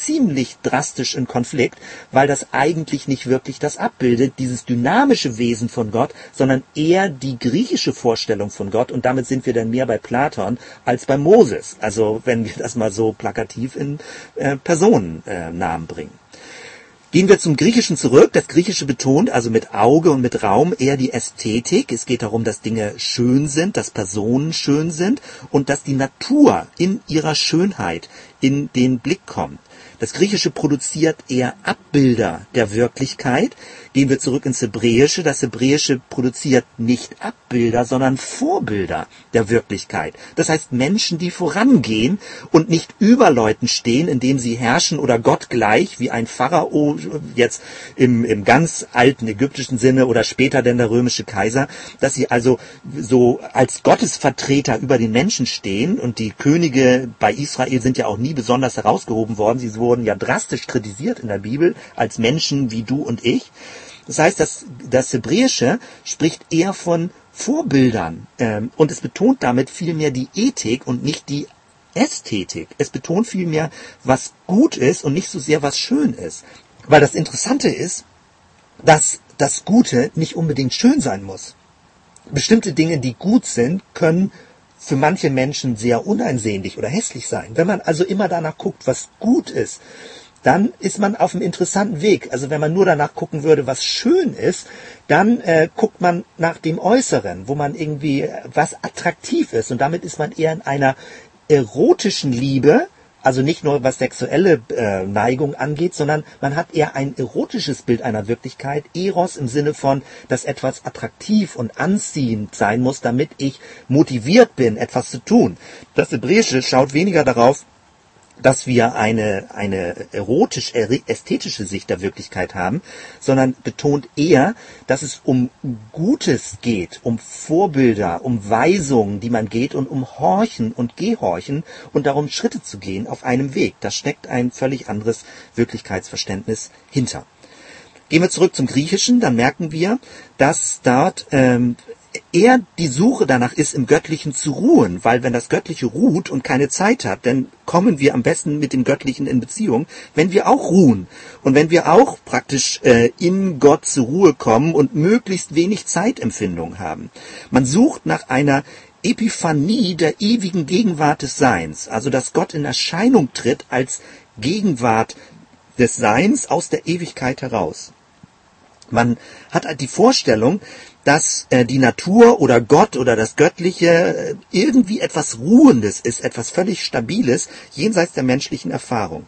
ziemlich drastisch in Konflikt, weil das eigentlich nicht wirklich das abbildet, dieses dynamische Wesen von Gott, sondern eher die griechische Vorstellung von Gott. Und damit sind wir dann mehr bei Platon als bei Moses. Also wenn wir das mal so plakativ in äh, Personennamen äh, bringen. Gehen wir zum Griechischen zurück. Das Griechische betont also mit Auge und mit Raum eher die Ästhetik. Es geht darum, dass Dinge schön sind, dass Personen schön sind und dass die Natur in ihrer Schönheit in den Blick kommt. Das Griechische produziert eher Abbilder der Wirklichkeit. Gehen wir zurück ins Hebräische. Das Hebräische produziert nicht Abbilder, sondern Vorbilder der Wirklichkeit. Das heißt Menschen, die vorangehen und nicht über Leuten stehen, indem sie herrschen oder Gott gleich, wie ein Pharao jetzt im, im ganz alten ägyptischen Sinne oder später denn der römische Kaiser, dass sie also so als Gottesvertreter über den Menschen stehen und die Könige bei Israel sind ja auch nie besonders herausgehoben worden. Sie wurden ja drastisch kritisiert in der Bibel als Menschen wie du und ich. Das heißt, das, das Hebräische spricht eher von Vorbildern ähm, und es betont damit vielmehr die Ethik und nicht die Ästhetik. Es betont vielmehr, was gut ist und nicht so sehr, was schön ist. Weil das Interessante ist, dass das Gute nicht unbedingt schön sein muss. Bestimmte Dinge, die gut sind, können für manche Menschen sehr uneinsehnlich oder hässlich sein. Wenn man also immer danach guckt, was gut ist, dann ist man auf einem interessanten Weg. Also wenn man nur danach gucken würde, was schön ist, dann äh, guckt man nach dem Äußeren, wo man irgendwie äh, was attraktiv ist. Und damit ist man eher in einer erotischen Liebe, also nicht nur was sexuelle äh, Neigung angeht, sondern man hat eher ein erotisches Bild einer Wirklichkeit. Eros im Sinne von, dass etwas attraktiv und anziehend sein muss, damit ich motiviert bin, etwas zu tun. Das Hebräische schaut weniger darauf, dass wir eine, eine erotisch-ästhetische Sicht der Wirklichkeit haben, sondern betont eher, dass es um Gutes geht, um Vorbilder, um Weisungen, die man geht und um Horchen und Gehorchen und darum Schritte zu gehen auf einem Weg. Da steckt ein völlig anderes Wirklichkeitsverständnis hinter. Gehen wir zurück zum Griechischen, dann merken wir, dass dort ähm, eher die Suche danach ist, im Göttlichen zu ruhen, weil wenn das Göttliche ruht und keine Zeit hat, dann kommen wir am besten mit dem Göttlichen in Beziehung, wenn wir auch ruhen und wenn wir auch praktisch äh, in Gott zur Ruhe kommen und möglichst wenig Zeitempfindung haben. Man sucht nach einer Epiphanie der ewigen Gegenwart des Seins, also dass Gott in Erscheinung tritt als Gegenwart des Seins aus der Ewigkeit heraus. Man hat halt die Vorstellung, dass äh, die Natur oder Gott oder das Göttliche äh, irgendwie etwas Ruhendes ist, etwas völlig Stabiles, jenseits der menschlichen Erfahrung.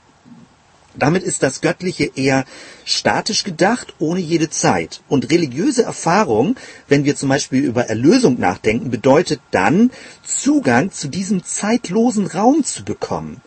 Damit ist das Göttliche eher statisch gedacht, ohne jede Zeit. Und religiöse Erfahrung, wenn wir zum Beispiel über Erlösung nachdenken, bedeutet dann, Zugang zu diesem zeitlosen Raum zu bekommen.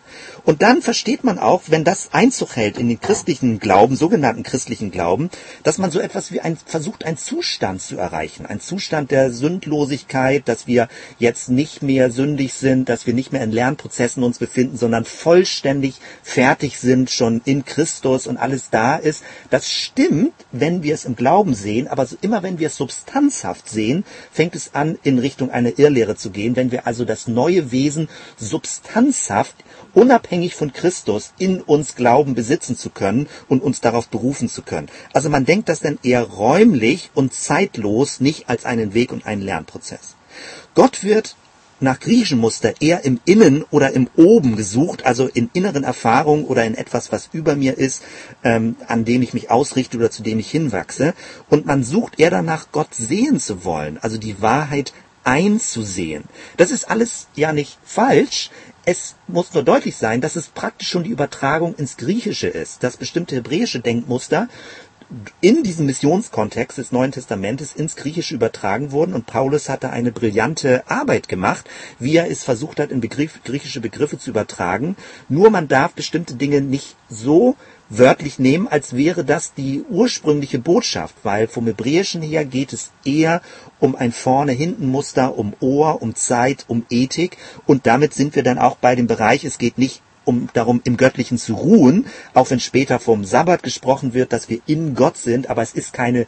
Und dann versteht man auch, wenn das Einzug hält in den christlichen Glauben, sogenannten christlichen Glauben, dass man so etwas wie ein, versucht, einen Zustand zu erreichen. Ein Zustand der Sündlosigkeit, dass wir jetzt nicht mehr sündig sind, dass wir nicht mehr in Lernprozessen uns befinden, sondern vollständig fertig sind, schon in Christus und alles da ist. Das stimmt, wenn wir es im Glauben sehen, aber so immer wenn wir es substanzhaft sehen, fängt es an, in Richtung einer Irrlehre zu gehen. Wenn wir also das neue Wesen substanzhaft unabhängig von Christus in uns Glauben besitzen zu können und uns darauf berufen zu können. Also man denkt das dann eher räumlich und zeitlos, nicht als einen Weg und einen Lernprozess. Gott wird nach griechischem Muster eher im Innen oder im Oben gesucht, also in inneren Erfahrungen oder in etwas, was über mir ist, ähm, an dem ich mich ausrichte oder zu dem ich hinwachse. Und man sucht eher danach, Gott sehen zu wollen, also die Wahrheit einzusehen. Das ist alles ja nicht falsch. Es muss nur deutlich sein, dass es praktisch schon die Übertragung ins Griechische ist, dass bestimmte hebräische Denkmuster in diesem Missionskontext des Neuen Testamentes ins Griechische übertragen wurden und Paulus hatte eine brillante Arbeit gemacht, wie er es versucht hat, in Begriff, griechische Begriffe zu übertragen. Nur man darf bestimmte Dinge nicht so wörtlich nehmen, als wäre das die ursprüngliche Botschaft, weil vom Hebräischen her geht es eher um ein Vorne-Hinten-Muster, um Ohr, um Zeit, um Ethik. Und damit sind wir dann auch bei dem Bereich, es geht nicht um darum, im Göttlichen zu ruhen, auch wenn später vom Sabbat gesprochen wird, dass wir in Gott sind, aber es ist keine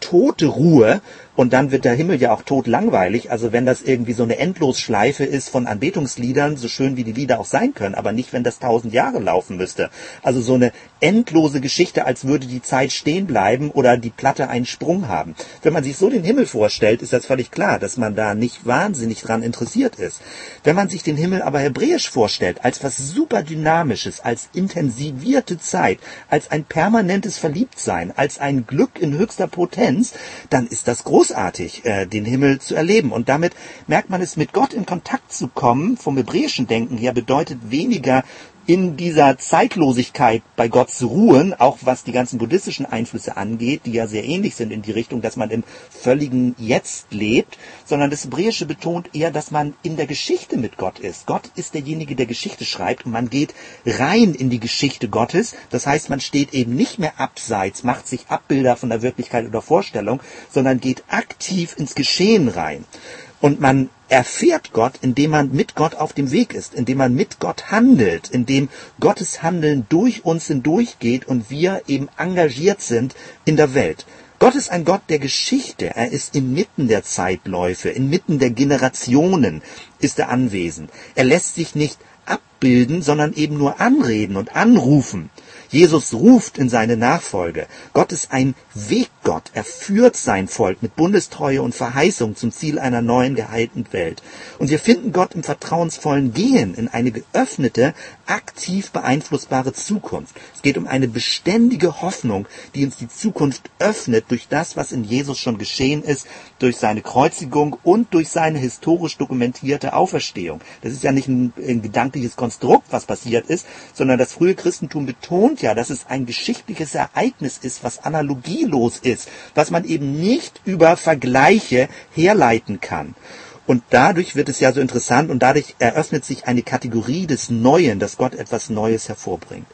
tote Ruhe, und dann wird der Himmel ja auch tot langweilig. Also wenn das irgendwie so eine Endlosschleife ist von Anbetungsliedern, so schön wie die Lieder auch sein können, aber nicht, wenn das tausend Jahre laufen müsste. Also so eine endlose Geschichte, als würde die Zeit stehen bleiben oder die Platte einen Sprung haben. Wenn man sich so den Himmel vorstellt, ist das völlig klar, dass man da nicht wahnsinnig dran interessiert ist. Wenn man sich den Himmel aber hebräisch vorstellt, als was super dynamisches, als intensivierte Zeit, als ein permanentes Verliebtsein, als ein Glück in höchster Potenz, dann ist das groß großartig, äh, den Himmel zu erleben. Und damit merkt man es, mit Gott in Kontakt zu kommen, vom hebräischen Denken her, bedeutet weniger in dieser Zeitlosigkeit bei Gott zu ruhen, auch was die ganzen buddhistischen Einflüsse angeht, die ja sehr ähnlich sind in die Richtung, dass man im völligen Jetzt lebt, sondern das Hebräische betont eher, dass man in der Geschichte mit Gott ist. Gott ist derjenige, der Geschichte schreibt und man geht rein in die Geschichte Gottes. Das heißt, man steht eben nicht mehr abseits, macht sich Abbilder von der Wirklichkeit oder Vorstellung, sondern geht aktiv ins Geschehen rein. Und man erfährt Gott, indem man mit Gott auf dem Weg ist, indem man mit Gott handelt, indem Gottes Handeln durch uns hindurchgeht und wir eben engagiert sind in der Welt. Gott ist ein Gott der Geschichte. Er ist inmitten der Zeitläufe, inmitten der Generationen ist er anwesend. Er lässt sich nicht abbilden, sondern eben nur anreden und anrufen. Jesus ruft in seine Nachfolge. Gott ist ein Weggott. Er führt sein Volk mit Bundestreue und Verheißung zum Ziel einer neuen geheilten Welt. Und wir finden Gott im vertrauensvollen Gehen in eine geöffnete, aktiv beeinflussbare Zukunft. Es geht um eine beständige Hoffnung, die uns die Zukunft öffnet durch das, was in Jesus schon geschehen ist, durch seine Kreuzigung und durch seine historisch dokumentierte Auferstehung. Das ist ja nicht ein, ein gedankliches Konstrukt, was passiert ist, sondern das frühe Christentum betont ja, dass es ein geschichtliches Ereignis ist, was analogielos ist, was man eben nicht über Vergleiche herleiten kann. Und dadurch wird es ja so interessant und dadurch eröffnet sich eine Kategorie des Neuen, dass Gott etwas Neues hervorbringt.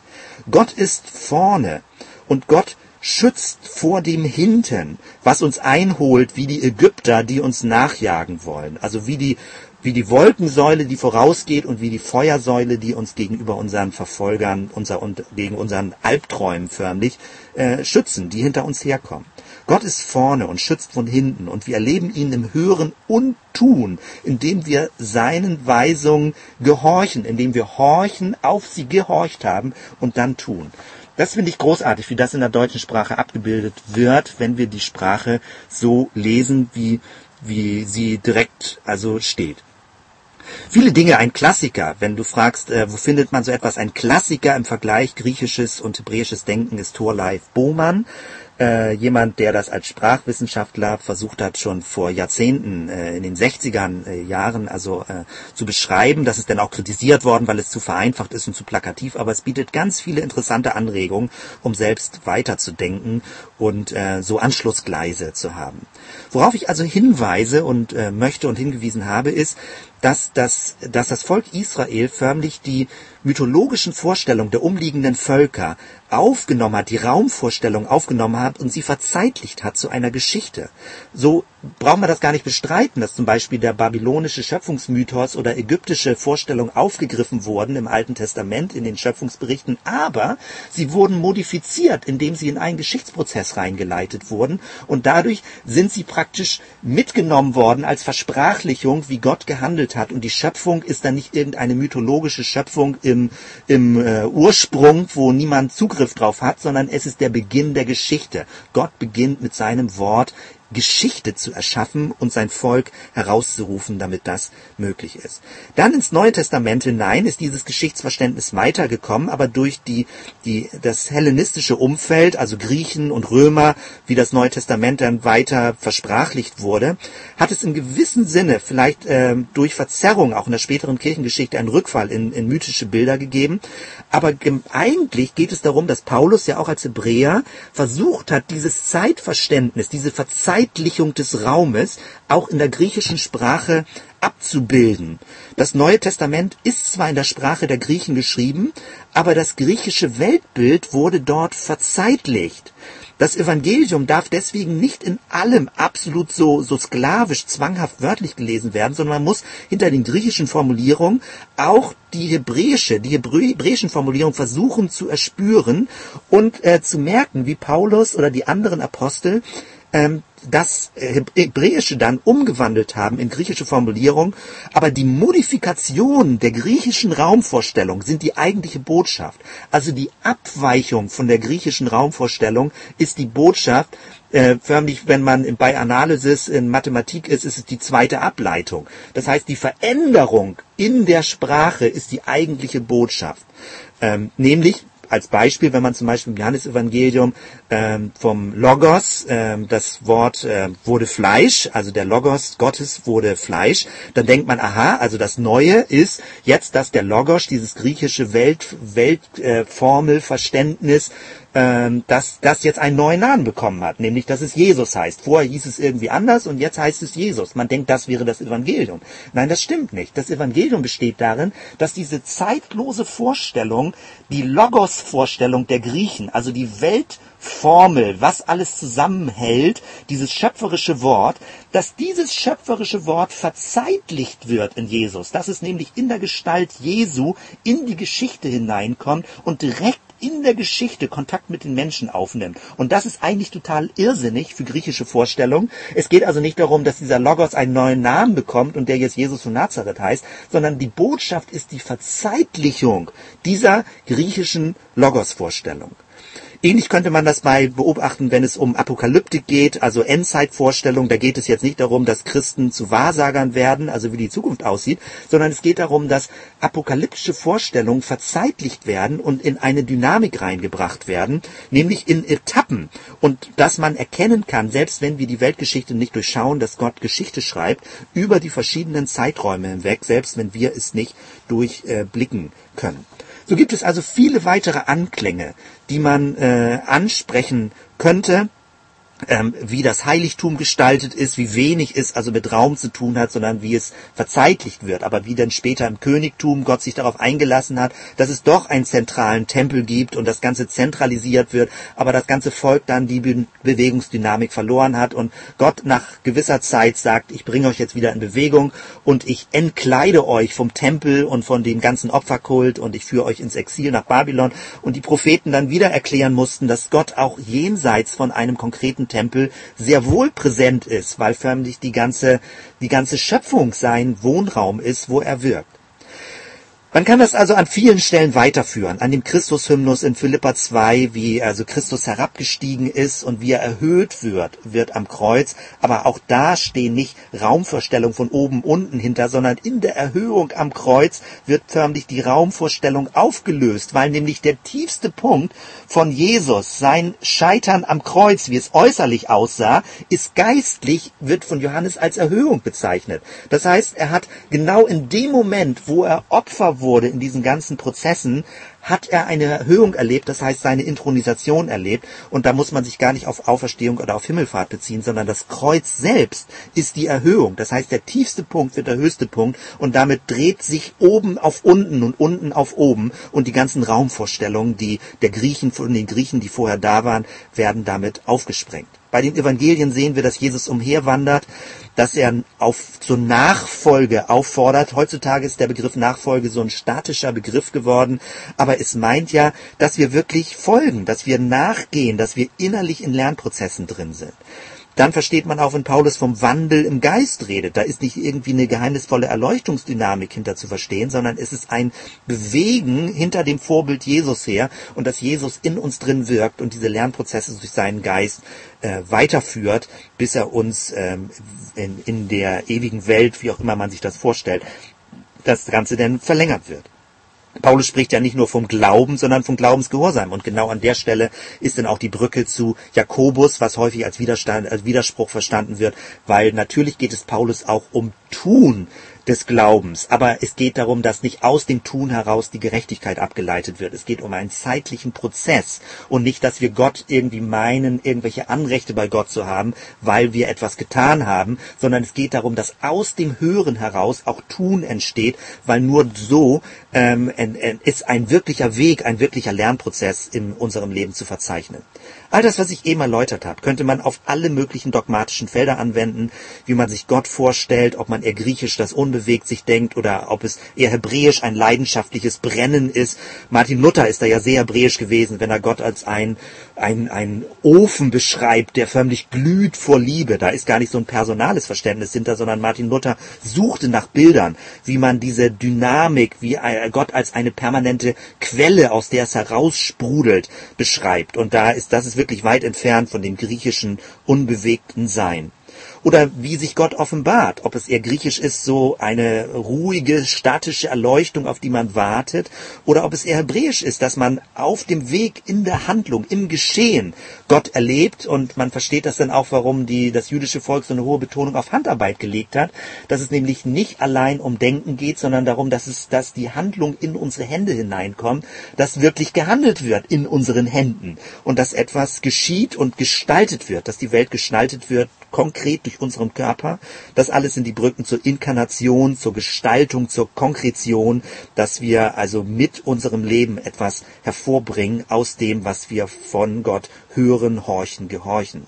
Gott ist vorne und Gott schützt vor dem Hinten, was uns einholt, wie die Ägypter, die uns nachjagen wollen. Also wie die wie die Wolkensäule, die vorausgeht und wie die Feuersäule, die uns gegenüber unseren Verfolgern, unser, und gegen unseren Albträumen förmlich äh, schützen, die hinter uns herkommen. Gott ist vorne und schützt von hinten und wir erleben ihn im Hören und Tun, indem wir seinen Weisungen gehorchen, indem wir horchen, auf sie gehorcht haben und dann tun. Das finde ich großartig, wie das in der deutschen Sprache abgebildet wird, wenn wir die Sprache so lesen, wie, wie sie direkt also steht. Viele Dinge, ein Klassiker, wenn du fragst, äh, wo findet man so etwas, ein Klassiker im Vergleich griechisches und hebräisches Denken ist Thorleif Bohmann äh, jemand, der das als Sprachwissenschaftler versucht hat, schon vor Jahrzehnten, äh, in den 60ern äh, Jahren, also zu beschreiben. Das ist dann auch kritisiert worden, weil es zu vereinfacht ist und zu plakativ, aber es bietet ganz viele interessante Anregungen, um selbst weiterzudenken und so Anschlussgleise zu haben. Worauf ich also hinweise und möchte und hingewiesen habe, ist, dass das, dass das Volk Israel förmlich die mythologischen Vorstellungen der umliegenden Völker aufgenommen hat, die Raumvorstellung aufgenommen hat und sie verzeitlicht hat zu einer Geschichte. So brauchen wir das gar nicht bestreiten, dass zum Beispiel der babylonische Schöpfungsmythos oder ägyptische Vorstellungen aufgegriffen wurden im Alten Testament in den Schöpfungsberichten, aber sie wurden modifiziert, indem sie in einen Geschichtsprozess reingeleitet wurden und dadurch sind sie praktisch mitgenommen worden als Versprachlichung, wie Gott gehandelt hat und die Schöpfung ist dann nicht irgendeine mythologische Schöpfung im, im äh, Ursprung, wo niemand Zugriff drauf hat, sondern es ist der Beginn der Geschichte. Gott beginnt mit seinem Wort Geschichte zu erschaffen und sein Volk herauszurufen, damit das möglich ist. Dann ins Neue Testament hinein ist dieses Geschichtsverständnis weitergekommen, aber durch die, die, das hellenistische Umfeld, also Griechen und Römer, wie das Neue Testament dann weiter versprachlicht wurde, hat es in gewissem Sinne vielleicht äh, durch Verzerrung auch in der späteren Kirchengeschichte einen Rückfall in, in mythische Bilder gegeben. Aber eigentlich geht es darum, dass Paulus ja auch als Hebräer versucht hat, dieses Zeitverständnis, diese Verzeihung Verzeitlichung des Raumes auch in der griechischen Sprache abzubilden. Das Neue Testament ist zwar in der Sprache der Griechen geschrieben, aber das griechische Weltbild wurde dort verzeitlicht. Das Evangelium darf deswegen nicht in allem absolut so, so sklavisch, zwanghaft wörtlich gelesen werden, sondern man muss hinter den griechischen Formulierungen auch die hebräische, die hebräischen Formulierungen versuchen zu erspüren und äh, zu merken, wie Paulus oder die anderen Apostel ähm, das Hebräische dann umgewandelt haben in griechische Formulierung, aber die Modifikation der griechischen Raumvorstellung sind die eigentliche Botschaft. Also die Abweichung von der griechischen Raumvorstellung ist die Botschaft, äh, förmlich, wenn man bei Analysis in Mathematik ist, ist es die zweite Ableitung. Das heißt, die Veränderung in der Sprache ist die eigentliche Botschaft. Ähm, nämlich als Beispiel, wenn man zum Beispiel im Johannesevangelium ähm, vom Logos, ähm, das Wort äh, wurde Fleisch, also der Logos Gottes wurde Fleisch, dann denkt man, aha, also das Neue ist jetzt, dass der Logos, dieses griechische Welt, Weltformelverständnis, äh, ähm, dass das jetzt einen neuen Namen bekommen hat, nämlich dass es Jesus heißt. Vorher hieß es irgendwie anders und jetzt heißt es Jesus. Man denkt, das wäre das Evangelium. Nein, das stimmt nicht. Das Evangelium besteht darin, dass diese zeitlose Vorstellung, die Logos-Vorstellung der Griechen, also die Weltformel, was alles zusammenhält, dieses schöpferische Wort, dass dieses schöpferische Wort verzeitlicht wird in Jesus, dass es nämlich in der Gestalt Jesu in die Geschichte hineinkommt und direkt in der Geschichte Kontakt mit den Menschen aufnimmt. Und das ist eigentlich total irrsinnig für griechische Vorstellungen. Es geht also nicht darum, dass dieser Logos einen neuen Namen bekommt und der jetzt Jesus von Nazareth heißt, sondern die Botschaft ist die Verzeitlichung dieser griechischen Logos-Vorstellung. Ähnlich könnte man das bei beobachten, wenn es um Apokalyptik geht, also Endzeitvorstellung. Da geht es jetzt nicht darum, dass Christen zu Wahrsagern werden, also wie die Zukunft aussieht, sondern es geht darum, dass apokalyptische Vorstellungen verzeitlicht werden und in eine Dynamik reingebracht werden, nämlich in Etappen. Und dass man erkennen kann, selbst wenn wir die Weltgeschichte nicht durchschauen, dass Gott Geschichte schreibt, über die verschiedenen Zeiträume hinweg, selbst wenn wir es nicht durchblicken können. So gibt es also viele weitere Anklänge, die man äh, ansprechen könnte ähm, wie das Heiligtum gestaltet ist, wie wenig es also mit Raum zu tun hat, sondern wie es verzeitlicht wird. Aber wie dann später im Königtum Gott sich darauf eingelassen hat, dass es doch einen zentralen Tempel gibt und das Ganze zentralisiert wird, aber das ganze Volk dann die Be Bewegungsdynamik verloren hat und Gott nach gewisser Zeit sagt, ich bringe euch jetzt wieder in Bewegung und ich entkleide euch vom Tempel und von dem ganzen Opferkult und ich führe euch ins Exil nach Babylon und die Propheten dann wieder erklären mussten, dass Gott auch jenseits von einem konkreten Tempel sehr wohl präsent ist, weil förmlich die ganze, die ganze Schöpfung sein Wohnraum ist, wo er wirkt. Man kann das also an vielen Stellen weiterführen. An dem Christushymnus in Philippa 2, wie also Christus herabgestiegen ist und wie er erhöht wird, wird am Kreuz. Aber auch da stehen nicht Raumvorstellungen von oben unten hinter, sondern in der Erhöhung am Kreuz wird förmlich die Raumvorstellung aufgelöst, weil nämlich der tiefste Punkt von Jesus, sein Scheitern am Kreuz, wie es äußerlich aussah, ist geistlich, wird von Johannes als Erhöhung bezeichnet. Das heißt, er hat genau in dem Moment, wo er Opfer wurde in diesen ganzen Prozessen, hat er eine Erhöhung erlebt, das heißt seine Intronisation erlebt. Und da muss man sich gar nicht auf Auferstehung oder auf Himmelfahrt beziehen, sondern das Kreuz selbst ist die Erhöhung. Das heißt, der tiefste Punkt wird der höchste Punkt und damit dreht sich oben auf unten und unten auf oben und die ganzen Raumvorstellungen, die der Griechen von den Griechen, die vorher da waren, werden damit aufgesprengt. Bei den Evangelien sehen wir, dass Jesus umherwandert, dass er auf zur Nachfolge auffordert. Heutzutage ist der Begriff Nachfolge so ein statischer Begriff geworden, aber es meint ja, dass wir wirklich folgen, dass wir nachgehen, dass wir innerlich in Lernprozessen drin sind. Dann versteht man auch, wenn Paulus vom Wandel im Geist redet. Da ist nicht irgendwie eine geheimnisvolle Erleuchtungsdynamik hinter zu verstehen, sondern es ist ein Bewegen hinter dem Vorbild Jesus her und dass Jesus in uns drin wirkt und diese Lernprozesse durch seinen Geist äh, weiterführt, bis er uns ähm, in, in der ewigen Welt, wie auch immer man sich das vorstellt, das Ganze denn verlängert wird. Paulus spricht ja nicht nur vom Glauben, sondern vom Glaubensgehorsam. Und genau an der Stelle ist dann auch die Brücke zu Jakobus, was häufig als, als Widerspruch verstanden wird, weil natürlich geht es Paulus auch um Tun des Glaubens. Aber es geht darum, dass nicht aus dem Tun heraus die Gerechtigkeit abgeleitet wird. Es geht um einen zeitlichen Prozess und nicht, dass wir Gott irgendwie meinen, irgendwelche Anrechte bei Gott zu haben, weil wir etwas getan haben, sondern es geht darum, dass aus dem Hören heraus auch Tun entsteht, weil nur so ähm, ist ein wirklicher Weg, ein wirklicher Lernprozess in unserem Leben zu verzeichnen. All das, was ich eben erläutert habe, könnte man auf alle möglichen dogmatischen Felder anwenden, wie man sich Gott vorstellt, ob man eher griechisch das unbewegt sich denkt oder ob es eher hebräisch ein leidenschaftliches Brennen ist. Martin Luther ist da ja sehr hebräisch gewesen, wenn er Gott als ein, ein, ein Ofen beschreibt, der förmlich glüht vor Liebe. Da ist gar nicht so ein personales Verständnis hinter, sondern Martin Luther suchte nach Bildern, wie man diese Dynamik, wie Gott als eine permanente Quelle, aus der es heraussprudelt, beschreibt. Und da ist, das ist wirklich weit entfernt von dem griechischen unbewegten Sein. Oder wie sich Gott offenbart, ob es eher griechisch ist, so eine ruhige, statische Erleuchtung, auf die man wartet, oder ob es eher hebräisch ist, dass man auf dem Weg in der Handlung, im Geschehen Gott erlebt. Und man versteht das dann auch, warum die, das jüdische Volk so eine hohe Betonung auf Handarbeit gelegt hat, dass es nämlich nicht allein um Denken geht, sondern darum, dass es, dass die Handlung in unsere Hände hineinkommt, dass wirklich gehandelt wird in unseren Händen. Und dass etwas geschieht und gestaltet wird, dass die Welt gestaltet wird, konkret durch unseren Körper. Das alles sind die Brücken zur Inkarnation, zur Gestaltung, zur Konkretion, dass wir also mit unserem Leben etwas hervorbringen aus dem, was wir von Gott hören, horchen, gehorchen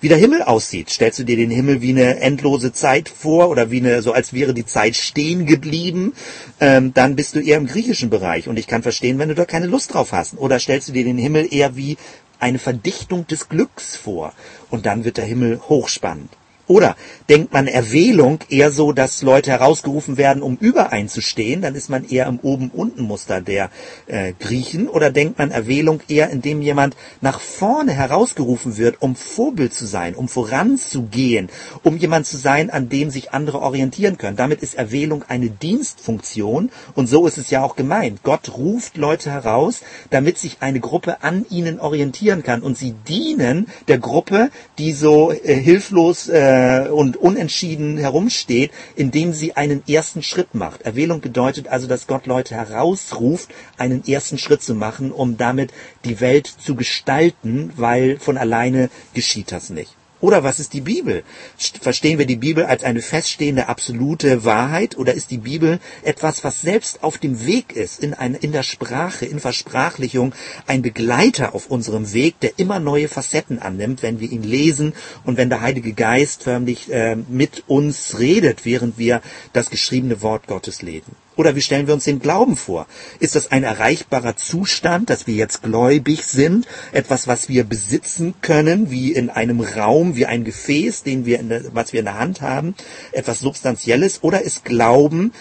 wie der Himmel aussieht. Stellst du dir den Himmel wie eine endlose Zeit vor oder wie eine, so als wäre die Zeit stehen geblieben, ähm, dann bist du eher im griechischen Bereich. Und ich kann verstehen, wenn du da keine Lust drauf hast. Oder stellst du dir den Himmel eher wie eine Verdichtung des Glücks vor. Und dann wird der Himmel hochspannend. Oder denkt man Erwählung eher so, dass Leute herausgerufen werden, um übereinzustehen, dann ist man eher im Oben-Unten-Muster der äh, Griechen. Oder denkt man Erwählung eher, indem jemand nach vorne herausgerufen wird, um Vorbild zu sein, um voranzugehen, um jemand zu sein, an dem sich andere orientieren können. Damit ist Erwählung eine Dienstfunktion und so ist es ja auch gemeint. Gott ruft Leute heraus, damit sich eine Gruppe an ihnen orientieren kann und sie dienen der Gruppe, die so äh, hilflos äh, äh, und unentschieden herumsteht, indem sie einen ersten Schritt macht. Erwählung bedeutet also, dass Gott Leute herausruft, einen ersten Schritt zu machen, um damit die Welt zu gestalten, weil von alleine geschieht das nicht. Oder was ist die Bibel? Verstehen wir die Bibel als eine feststehende absolute Wahrheit oder ist die Bibel etwas, was selbst auf dem Weg ist, in, ein, in der Sprache, in Versprachlichung, ein Begleiter auf unserem Weg, der immer neue Facetten annimmt, wenn wir ihn lesen und wenn der Heilige Geist förmlich äh, mit uns redet, während wir das geschriebene Wort Gottes lesen? Oder wie stellen wir uns den Glauben vor? Ist das ein erreichbarer Zustand, dass wir jetzt gläubig sind? Etwas, was wir besitzen können, wie in einem Raum, wie ein Gefäß, den wir der, was wir in der Hand haben? Etwas Substanzielles? Oder ist Glauben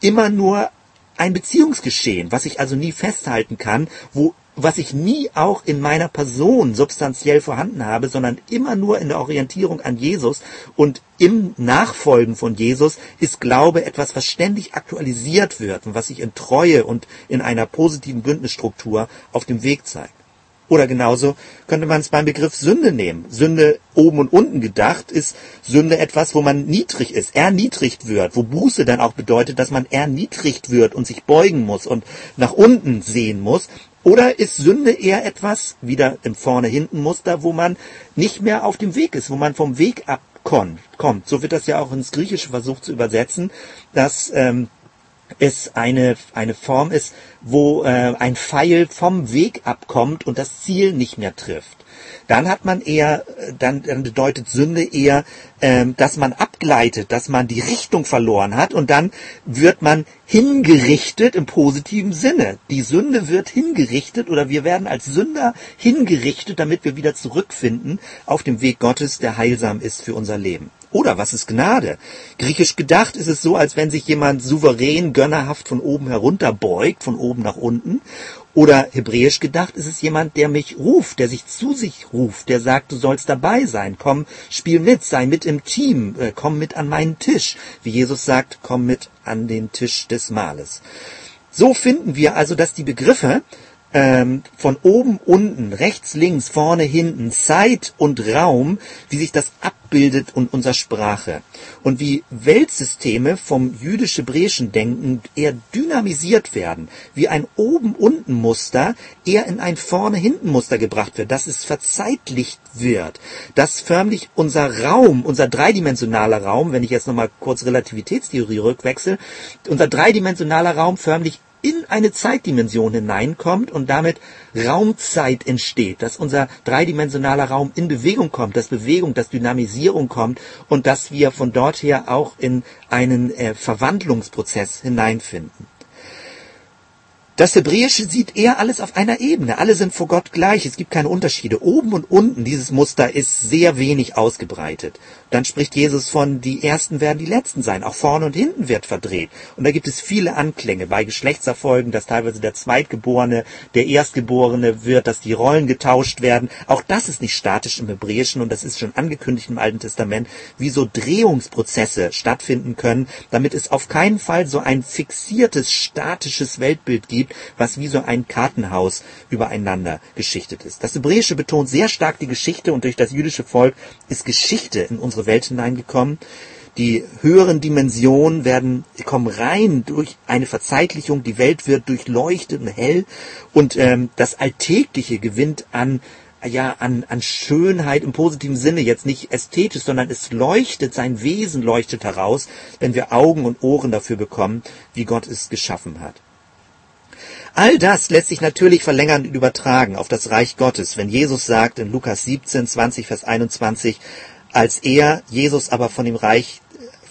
immer nur ein Beziehungsgeschehen, was ich also nie festhalten kann, wo was ich nie auch in meiner Person substanziell vorhanden habe, sondern immer nur in der Orientierung an Jesus und im Nachfolgen von Jesus ist Glaube etwas, was ständig aktualisiert wird und was sich in Treue und in einer positiven Bündnisstruktur auf dem Weg zeigt. Oder genauso könnte man es beim Begriff Sünde nehmen. Sünde oben und unten gedacht ist Sünde etwas, wo man niedrig ist, erniedrigt wird, wo Buße dann auch bedeutet, dass man erniedrigt wird und sich beugen muss und nach unten sehen muss. Oder ist Sünde eher etwas, wieder im Vorne-Hinten-Muster, wo man nicht mehr auf dem Weg ist, wo man vom Weg abkommt? So wird das ja auch ins Griechische versucht zu übersetzen, dass ähm, es eine, eine Form ist, wo äh, ein Pfeil vom Weg abkommt und das Ziel nicht mehr trifft dann hat man eher, dann, dann bedeutet Sünde eher, ähm, dass man abgleitet, dass man die Richtung verloren hat und dann wird man hingerichtet im positiven Sinne. Die Sünde wird hingerichtet oder wir werden als Sünder hingerichtet, damit wir wieder zurückfinden auf dem Weg Gottes, der heilsam ist für unser Leben. Oder was ist Gnade? Griechisch gedacht ist es so, als wenn sich jemand souverän, gönnerhaft von oben herunter beugt, von oben nach unten. Oder hebräisch gedacht ist es jemand, der mich ruft, der sich zu sich ruft, der sagt, du sollst dabei sein, komm, spiel mit, sei mit im Team, äh, komm mit an meinen Tisch. Wie Jesus sagt, komm mit an den Tisch des Mahles. So finden wir also, dass die Begriffe ähm, von oben, unten, rechts, links, vorne, hinten, Zeit und Raum, wie sich das abbildet in unserer Sprache. Und wie Weltsysteme vom jüdisch-hebräischen Denken eher dynamisiert werden, wie ein oben-unten-Muster eher in ein vorne-hinten-Muster gebracht wird, dass es verzeitlicht wird, dass förmlich unser Raum, unser dreidimensionaler Raum, wenn ich jetzt nochmal kurz Relativitätstheorie rückwechsel, unser dreidimensionaler Raum förmlich in eine Zeitdimension hineinkommt und damit Raumzeit entsteht, dass unser dreidimensionaler Raum in Bewegung kommt, dass Bewegung, dass Dynamisierung kommt und dass wir von dort her auch in einen äh, Verwandlungsprozess hineinfinden. Das Hebräische sieht eher alles auf einer Ebene. Alle sind vor Gott gleich. Es gibt keine Unterschiede. Oben und unten dieses Muster ist sehr wenig ausgebreitet. Dann spricht Jesus von, die Ersten werden die Letzten sein. Auch vorne und hinten wird verdreht. Und da gibt es viele Anklänge bei Geschlechtserfolgen, dass teilweise der Zweitgeborene, der Erstgeborene wird, dass die Rollen getauscht werden. Auch das ist nicht statisch im Hebräischen und das ist schon angekündigt im Alten Testament, wie so Drehungsprozesse stattfinden können, damit es auf keinen Fall so ein fixiertes, statisches Weltbild gibt, was wie so ein Kartenhaus übereinander geschichtet ist. Das Hebräische betont sehr stark die Geschichte und durch das jüdische Volk ist Geschichte in unsere Welt hineingekommen. Die höheren Dimensionen werden kommen rein durch eine Verzeitlichung. Die Welt wird durchleuchtet und hell und ähm, das Alltägliche gewinnt an ja, an, an Schönheit im positiven Sinne, jetzt nicht ästhetisch, sondern es leuchtet, sein Wesen leuchtet heraus, wenn wir Augen und Ohren dafür bekommen, wie Gott es geschaffen hat. All das lässt sich natürlich verlängern und übertragen auf das Reich Gottes, wenn Jesus sagt in Lukas 17, 20, Vers 21, als er, Jesus aber von dem Reich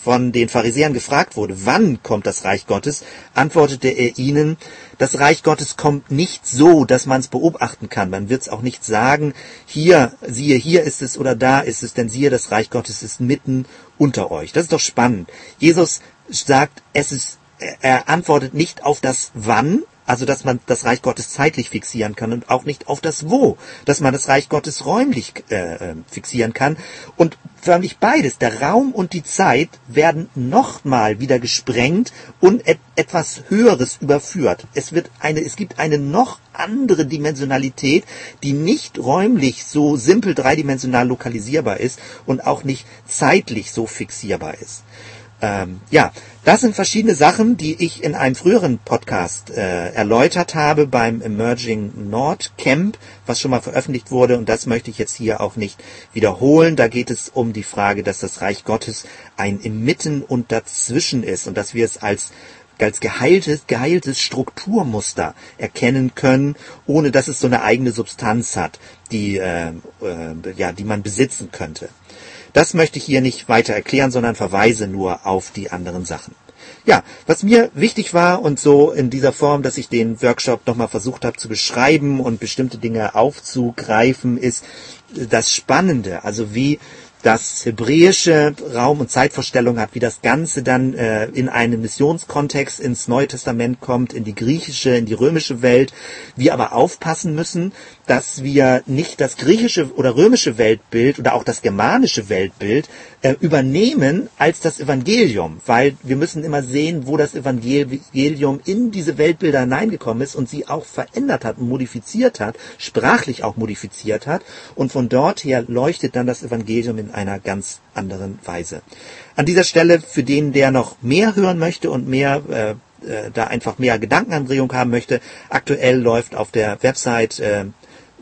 von den Pharisäern gefragt wurde, wann kommt das Reich Gottes, antwortete er ihnen, das Reich Gottes kommt nicht so, dass man es beobachten kann. Man wird es auch nicht sagen, hier, siehe, hier ist es oder da ist es, denn siehe, das Reich Gottes ist mitten unter euch. Das ist doch spannend. Jesus sagt, es ist, er antwortet nicht auf das Wann, also dass man das Reich Gottes zeitlich fixieren kann und auch nicht auf das Wo, dass man das Reich Gottes räumlich äh, ähm, fixieren kann. Und förmlich beides, der Raum und die Zeit, werden nochmal wieder gesprengt und et etwas Höheres überführt. Es wird eine, es gibt eine noch andere Dimensionalität, die nicht räumlich so simpel dreidimensional lokalisierbar ist und auch nicht zeitlich so fixierbar ist. Ähm, ja, das sind verschiedene Sachen, die ich in einem früheren Podcast äh, erläutert habe beim Emerging Nord Camp, was schon mal veröffentlicht wurde und das möchte ich jetzt hier auch nicht wiederholen. Da geht es um die Frage, dass das Reich Gottes ein Immitten und Dazwischen ist und dass wir es als als geheiltes, geheiltes Strukturmuster erkennen können, ohne dass es so eine eigene Substanz hat, die, äh, äh, ja, die man besitzen könnte. Das möchte ich hier nicht weiter erklären, sondern verweise nur auf die anderen Sachen. Ja, was mir wichtig war und so in dieser Form, dass ich den Workshop nochmal versucht habe zu beschreiben und bestimmte Dinge aufzugreifen, ist das Spannende, also wie das hebräische Raum- und Zeitvorstellung hat, wie das Ganze dann äh, in einen Missionskontext ins Neue Testament kommt, in die griechische, in die römische Welt. Wir aber aufpassen müssen, dass wir nicht das griechische oder römische Weltbild oder auch das germanische Weltbild äh, übernehmen als das Evangelium, weil wir müssen immer sehen, wo das Evangelium in diese Weltbilder hineingekommen ist und sie auch verändert hat modifiziert hat, sprachlich auch modifiziert hat und von dort her leuchtet dann das Evangelium in einer ganz anderen Weise. An dieser Stelle für den, der noch mehr hören möchte und mehr äh, äh da einfach mehr Gedankenanregung haben möchte, aktuell läuft auf der Website äh,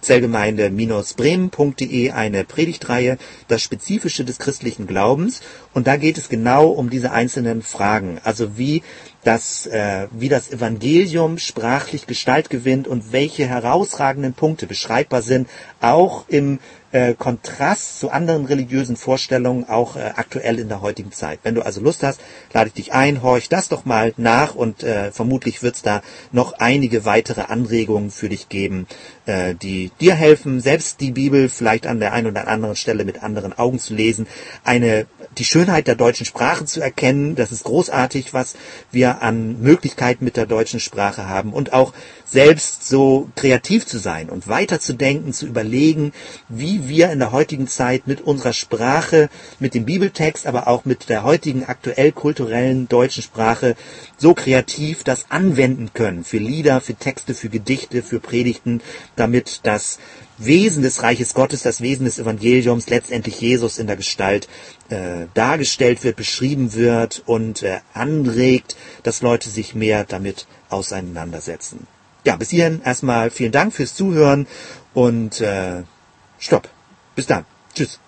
Zellgemeinde-bremen.de eine Predigtreihe, das Spezifische des christlichen Glaubens. Und da geht es genau um diese einzelnen Fragen. Also wie das, äh, wie das Evangelium sprachlich Gestalt gewinnt und welche herausragenden Punkte beschreibbar sind, auch im äh, Kontrast zu anderen religiösen Vorstellungen, auch äh, aktuell in der heutigen Zeit. Wenn du also Lust hast, lade ich dich ein, horch das doch mal nach und äh, vermutlich wird es da noch einige weitere Anregungen für dich geben, äh, die dir helfen, selbst die Bibel vielleicht an der einen oder anderen Stelle mit anderen Augen zu lesen, eine die Schönheit der deutschen Sprache zu erkennen. Das ist großartig, was wir an Möglichkeiten mit der deutschen Sprache haben und auch selbst so kreativ zu sein und weiterzudenken, zu überlegen, wie wir in der heutigen Zeit mit unserer Sprache, mit dem Bibeltext, aber auch mit der heutigen aktuell kulturellen deutschen Sprache so kreativ das anwenden können für Lieder, für Texte, für Gedichte, für Predigten, damit das Wesen des Reiches Gottes, das Wesen des Evangeliums, letztendlich Jesus in der Gestalt äh, dargestellt wird, beschrieben wird und äh, anregt, dass Leute sich mehr damit auseinandersetzen. Ja, bis hierhin erstmal vielen Dank fürs Zuhören und äh, stopp. Bis dann. Tschüss.